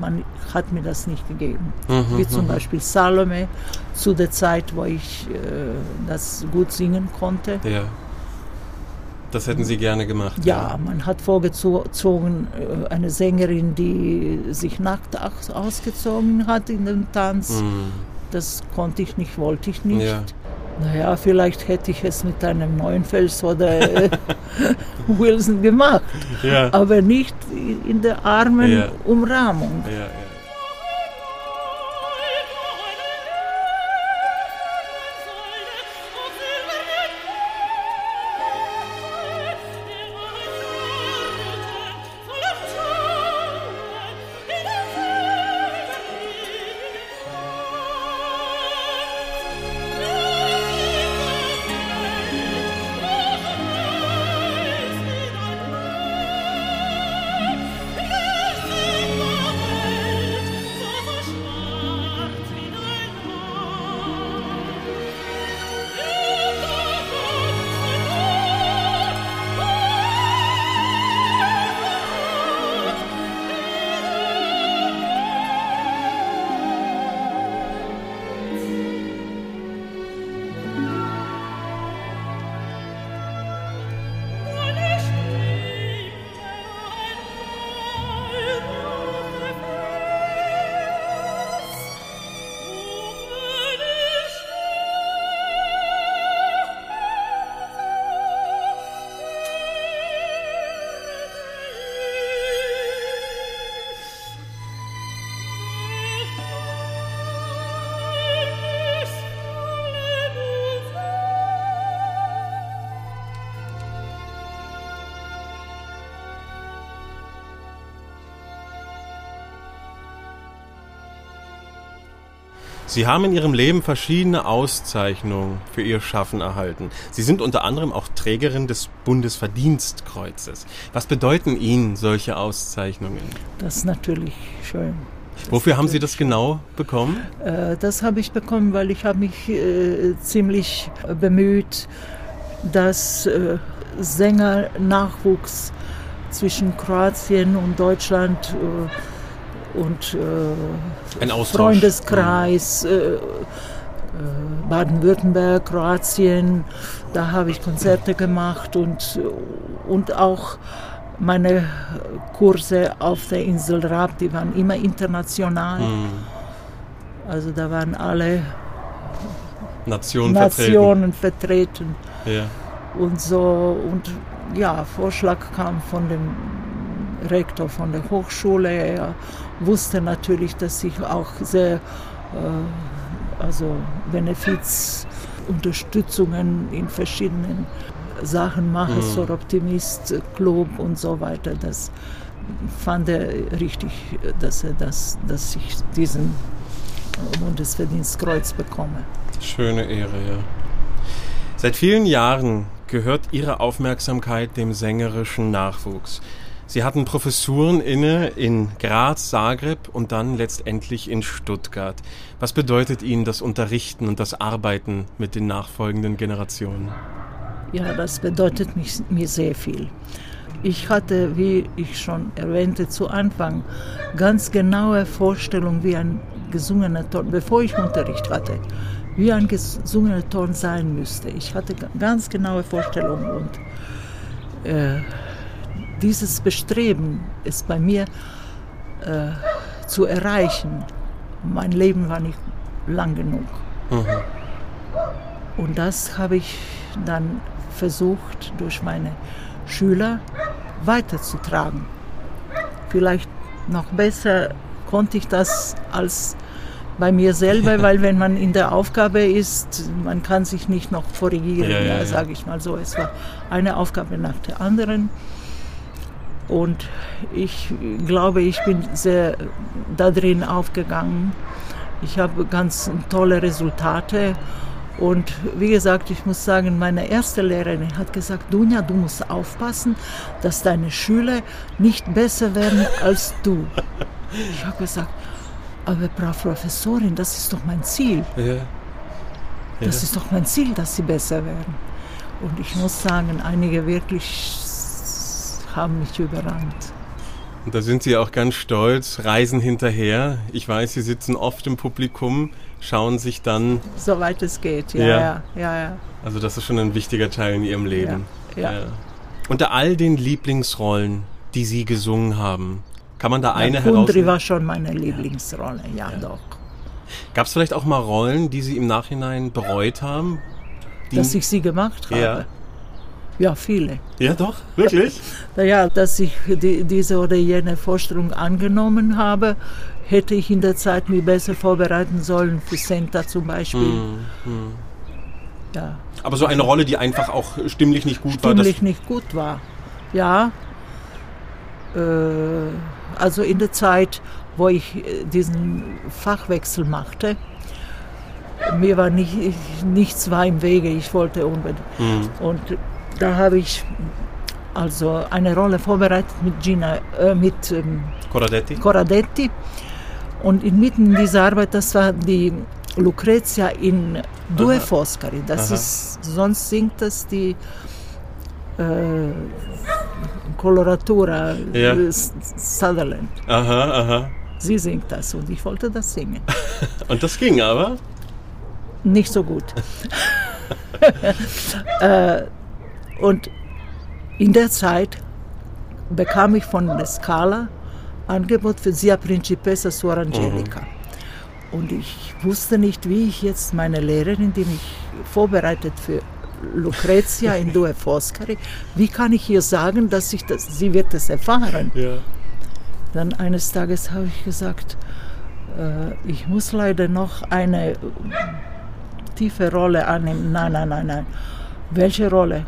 man hat mir das nicht gegeben. Mhm, Wie zum mhm. Beispiel Salome zu der Zeit, wo ich äh, das gut singen konnte. Ja. Das hätten Sie gerne gemacht. Ja, ja. man hat vorgezogen äh, eine Sängerin, die sich nackt ausgezogen hat in dem Tanz. Mhm. Das konnte ich nicht, wollte ich nicht. Ja. Naja, vielleicht hätte ich es mit einem neuen Fels oder äh, Wilson gemacht, ja. aber nicht in der armen Umrahmung. Sie haben in Ihrem Leben verschiedene Auszeichnungen für Ihr Schaffen erhalten. Sie sind unter anderem auch Trägerin des Bundesverdienstkreuzes. Was bedeuten Ihnen solche Auszeichnungen? Das ist natürlich schön. Das Wofür haben Sie das genau bekommen? Äh, das habe ich bekommen, weil ich habe mich äh, ziemlich bemüht, dass äh, Sängernachwuchs zwischen Kroatien und Deutschland äh, und äh, Ein Freundeskreis, mhm. äh, äh, Baden-Württemberg, Kroatien, da habe ich Konzerte gemacht und, und auch meine Kurse auf der Insel Raab, die waren immer international. Mhm. Also da waren alle Nationen, Nationen vertreten. vertreten. Ja. Und so, und ja, Vorschlag kam von dem Rektor von der Hochschule. Er wusste natürlich, dass ich auch sehr, äh, also Benefizunterstützungen in verschiedenen Sachen mache, mhm. so Optimist Club und so weiter. Das fand er richtig, dass er das, dass ich diesen Bundesverdienstkreuz bekomme. Schöne Ehre, ja. Seit vielen Jahren gehört Ihre Aufmerksamkeit dem sängerischen Nachwuchs. Sie hatten Professuren inne in Graz, Zagreb und dann letztendlich in Stuttgart. Was bedeutet Ihnen das Unterrichten und das Arbeiten mit den nachfolgenden Generationen? Ja, das bedeutet mich, mir sehr viel. Ich hatte, wie ich schon erwähnte zu Anfang, ganz genaue Vorstellungen, wie ein gesungener Ton, bevor ich Unterricht hatte, wie ein gesungener Ton sein müsste. Ich hatte ganz genaue Vorstellungen und äh, dieses Bestreben ist bei mir äh, zu erreichen. Mein Leben war nicht lang genug. Mhm. Und das habe ich dann versucht, durch meine Schüler weiterzutragen. Vielleicht noch besser konnte ich das als bei mir selber, weil wenn man in der Aufgabe ist, man kann sich nicht noch korrigieren, ja, ja, ja, ja. sage ich mal so. Es war eine Aufgabe nach der anderen. Und ich glaube, ich bin sehr da drin aufgegangen. Ich habe ganz tolle Resultate. Und wie gesagt, ich muss sagen, meine erste Lehrerin hat gesagt, Dunja, du musst aufpassen, dass deine Schüler nicht besser werden als du. Ich habe gesagt, aber Frau Professorin, das ist doch mein Ziel. Ja. Ja. Das ist doch mein Ziel, dass sie besser werden. Und ich muss sagen, einige wirklich haben mich überrannt. Und da sind Sie auch ganz stolz, reisen hinterher. Ich weiß, Sie sitzen oft im Publikum, schauen sich dann. Soweit es geht, ja, ja, ja, ja. Also das ist schon ein wichtiger Teil in Ihrem Leben. Ja, ja. Unter all den Lieblingsrollen, die Sie gesungen haben, kann man da eine heraus? Kundri war schon meine Lieblingsrolle, ja, ja. doch. Gab es vielleicht auch mal Rollen, die Sie im Nachhinein bereut haben? Dass ich sie gemacht habe? Ja. Viele. Ja, doch, wirklich? Naja, dass ich die, diese oder jene Vorstellung angenommen habe, hätte ich in der Zeit mich besser vorbereiten sollen, für Senta zum Beispiel. Mm, mm. Ja. Aber so eine Rolle, die einfach auch stimmlich nicht gut stimmlich war? Stimmlich nicht gut war, ja. Äh, also in der Zeit, wo ich äh, diesen Fachwechsel machte, mir war nicht, nichts war im Wege, ich wollte unbedingt. Mm. Und da habe ich also eine Rolle vorbereitet mit Gina, äh, mit ähm, Corradetti. Corradetti. Und inmitten dieser Arbeit, das war die Lucrezia in Due Aha. Foscari. Das Aha. ist, sonst singt das die äh, Coloratura ja. Sutherland. Aha, aha. Sie singt das und ich wollte das singen. und das ging aber? Nicht so gut. äh, und in der Zeit bekam ich von Scala Angebot für Sia Principessa Suor Angelica. Mhm. Und ich wusste nicht, wie ich jetzt meine Lehrerin, die mich vorbereitet für Lucrezia in Due Foscari, wie kann ich ihr sagen, dass ich das, sie wird es erfahren. Ja. Dann eines Tages habe ich gesagt, äh, ich muss leider noch eine tiefe Rolle annehmen. Nein, nein, nein, nein. Welche Rolle?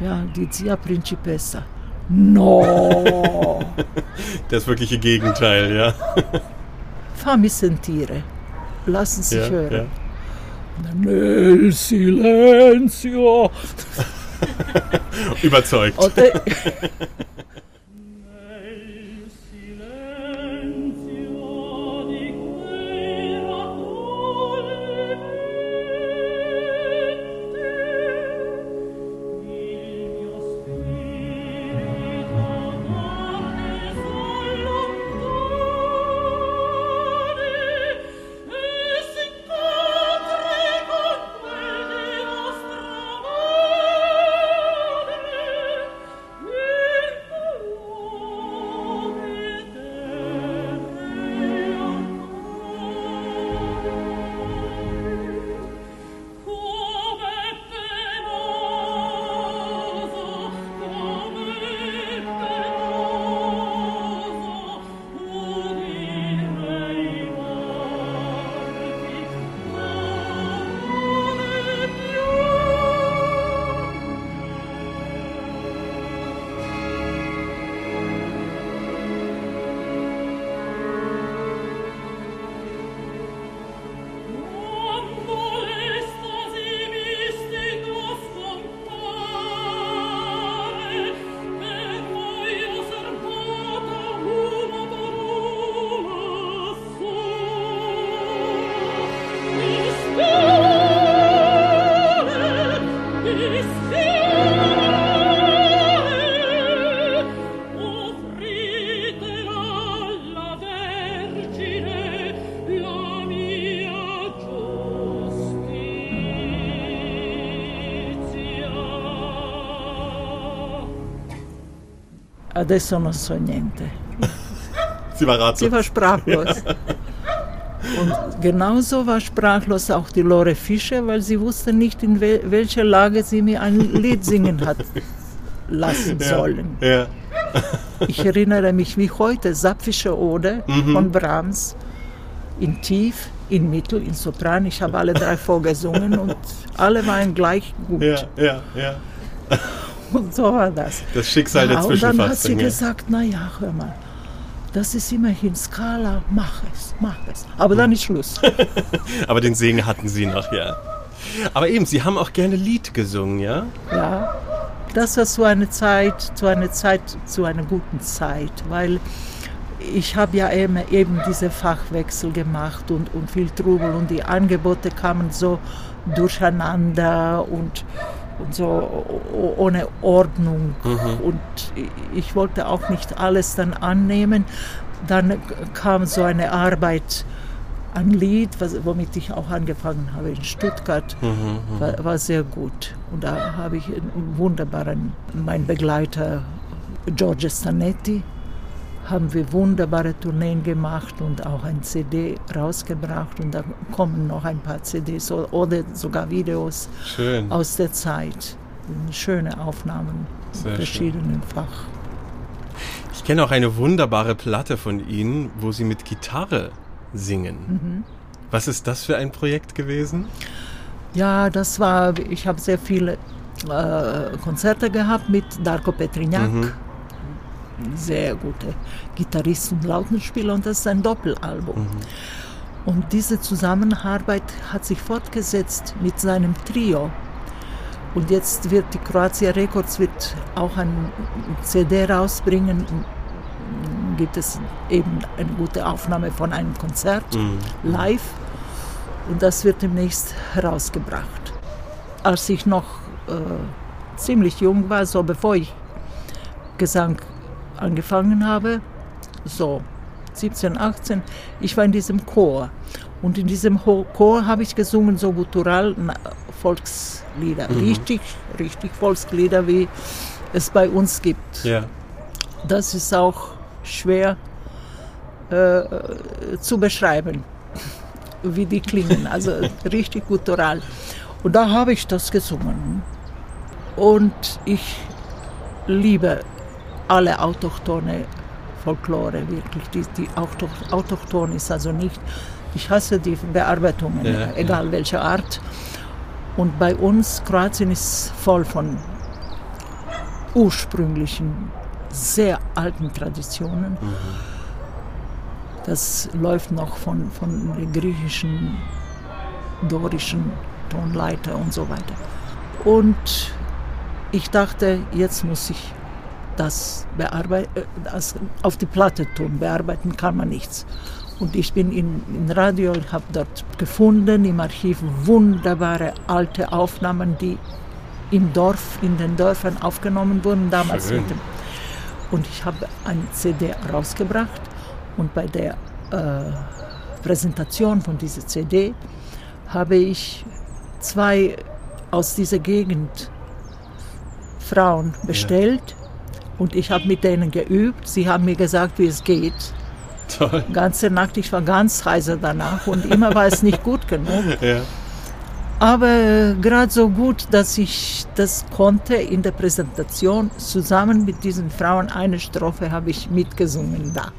Ja, die Zia Principessa. No! das wirkliche Gegenteil, ja. Fammi sentire. lassen sich Ja, hören. Nel silenzio. Überzeugt. Adesso non so niente. Sie war ratlos. Sie war sprachlos. Und genauso war sprachlos auch die Lore Fischer, weil sie wusste nicht, in wel welcher Lage sie mir ein Lied singen hat lassen sollen. Ja. Ich erinnere mich wie heute, Sapfische Ode von Brahms in Tief, in Mittel, in Sopran. Ich habe alle drei vorgesungen und alle waren gleich gut. Ja, ja, ja. Und so war das. Das Schicksal der Ja, und dann hat sie ja. gesagt, na ja, hör mal, das ist immerhin Skala, mach es, mach es. Aber dann ist Schluss. Aber den Segen hatten Sie noch, ja. Aber eben, Sie haben auch gerne Lied gesungen, ja? Ja, das war so eine Zeit, zu einer Zeit, zu einer guten Zeit, weil ich habe ja eben, eben diese Fachwechsel gemacht und, und viel Trubel und die Angebote kamen so durcheinander und, und so ohne Ordnung und ich wollte auch nicht alles dann annehmen. Dann kam so eine Arbeit ein Lied, was, womit ich auch angefangen habe in Stuttgart, war, war sehr gut. Und da habe ich einen wunderbaren, mein Begleiter Giorgio Stanetti, haben wir wunderbare Tourneen gemacht und auch ein CD rausgebracht. Und da kommen noch ein paar CDs oder sogar Videos Schön. aus der Zeit. Schöne Aufnahmen Sehr in verschiedenen Fach. Ich kenne auch eine wunderbare Platte von Ihnen, wo Sie mit Gitarre singen. Mhm. Was ist das für ein Projekt gewesen? Ja, das war, ich habe sehr viele äh, Konzerte gehabt mit Darko Petriniak, sehr gute Gitarrist und Lautenspieler und das ist ein Doppelalbum. Und diese Zusammenarbeit hat sich fortgesetzt mit seinem Trio. Und jetzt wird die Kroatia Records wird auch ein CD rausbringen. Gibt es eben eine gute Aufnahme von einem Konzert live und das wird demnächst herausgebracht. Als ich noch äh, ziemlich jung war, so bevor ich Gesang angefangen habe, so 17, 18, ich war in diesem Chor. Und in diesem Ho- Chor habe ich gesungen so guttural Volkslieder, richtig, richtig Volkslieder, wie es bei uns gibt. Ja. Das ist auch schwer äh, zu beschreiben, wie die klingen. Also richtig guttural. Und da habe ich das gesungen. Und ich liebe alle autochtone Folklore, wirklich. Die, die Auto, autochton ist also nicht. Ich hasse die Bearbeitungen, Ja, egal welcher Art. Und bei uns, Kroatien ist voll von ursprünglichen, sehr alten Traditionen. Das läuft noch von, von der griechischen, dorischen Tonleiter und so weiter. Und ich dachte, jetzt muss ich das, äh, das auf die Platte tun. Bearbeiten kann man nichts. Und ich bin in, in Radio, habe dort gefunden im Archiv wunderbare alte Aufnahmen, die im Dorf, in den Dörfern aufgenommen wurden damals. Dem, und ich habe eine CD rausgebracht und bei der äh, Präsentation von dieser CD habe ich zwei aus dieser Gegend Frauen bestellt. Und ich habe mit denen geübt. Sie haben mir gesagt, wie es geht. Toll. Ganze Nacht, ich war ganz heiser danach und immer war es nicht gut genug. Ja. Aber äh, gerade so gut, dass ich das konnte in der Präsentation zusammen mit diesen Frauen. Eine Strophe habe ich mitgesungen da.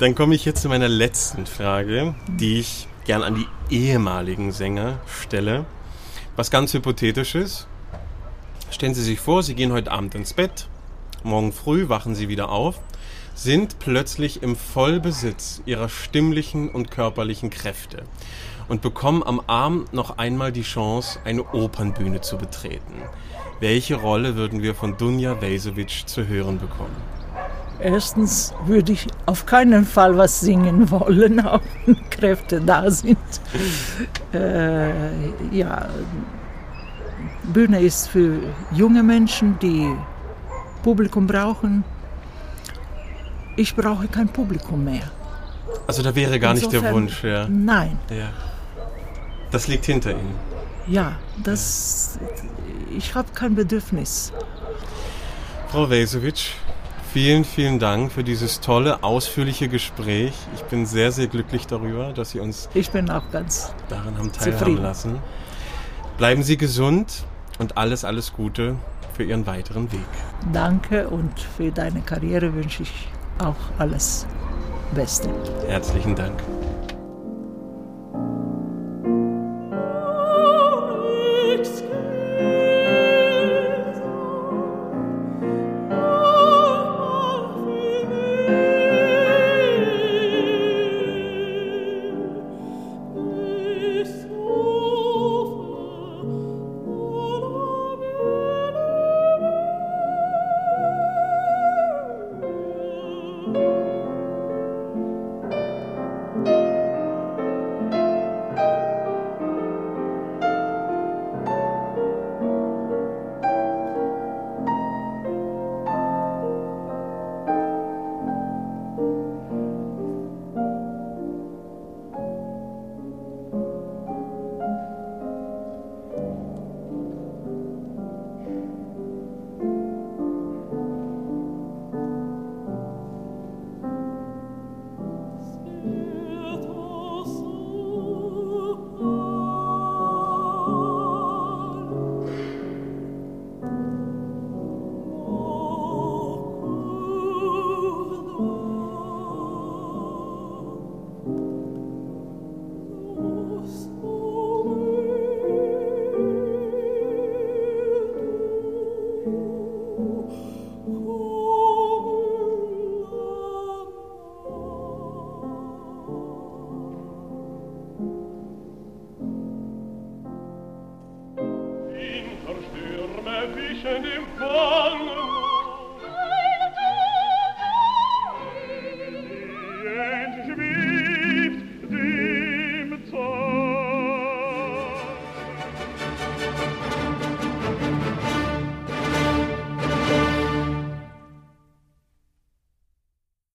Dann komme ich jetzt zu meiner letzten Frage, die ich gern an die ehemaligen Sänger stelle. Was ganz hypothetisches. Stellen Sie sich vor, Sie gehen heute Abend ins Bett, morgen früh wachen Sie wieder auf, sind plötzlich im Vollbesitz Ihrer stimmlichen und körperlichen Kräfte und bekommen am Abend noch einmal die Chance, eine Opernbühne zu betreten. Welche Rolle würden wir von Dunja Vesovic zu hören bekommen? Erstens würde ich auf keinen Fall was singen wollen, auch wenn Kräfte da sind. Äh, ja, Bühne ist für junge Menschen, die Publikum brauchen. Ich brauche kein Publikum mehr. Also da wäre gar Insofern, nicht der Wunsch, ja. Nein. Ja. Das liegt hinter Ihnen. Ja, das. Ich habe kein Bedürfnis. Frau Vesovic, Vielen, vielen Dank für dieses tolle, ausführliche Gespräch. Ich bin sehr, sehr glücklich darüber, dass Sie uns ich bin auch ganz daran haben teilhaben zufrieden. lassen. Bleiben Sie gesund und alles, alles Gute für Ihren weiteren Weg. Danke und für deine Karriere wünsche ich auch alles Beste. Herzlichen Dank.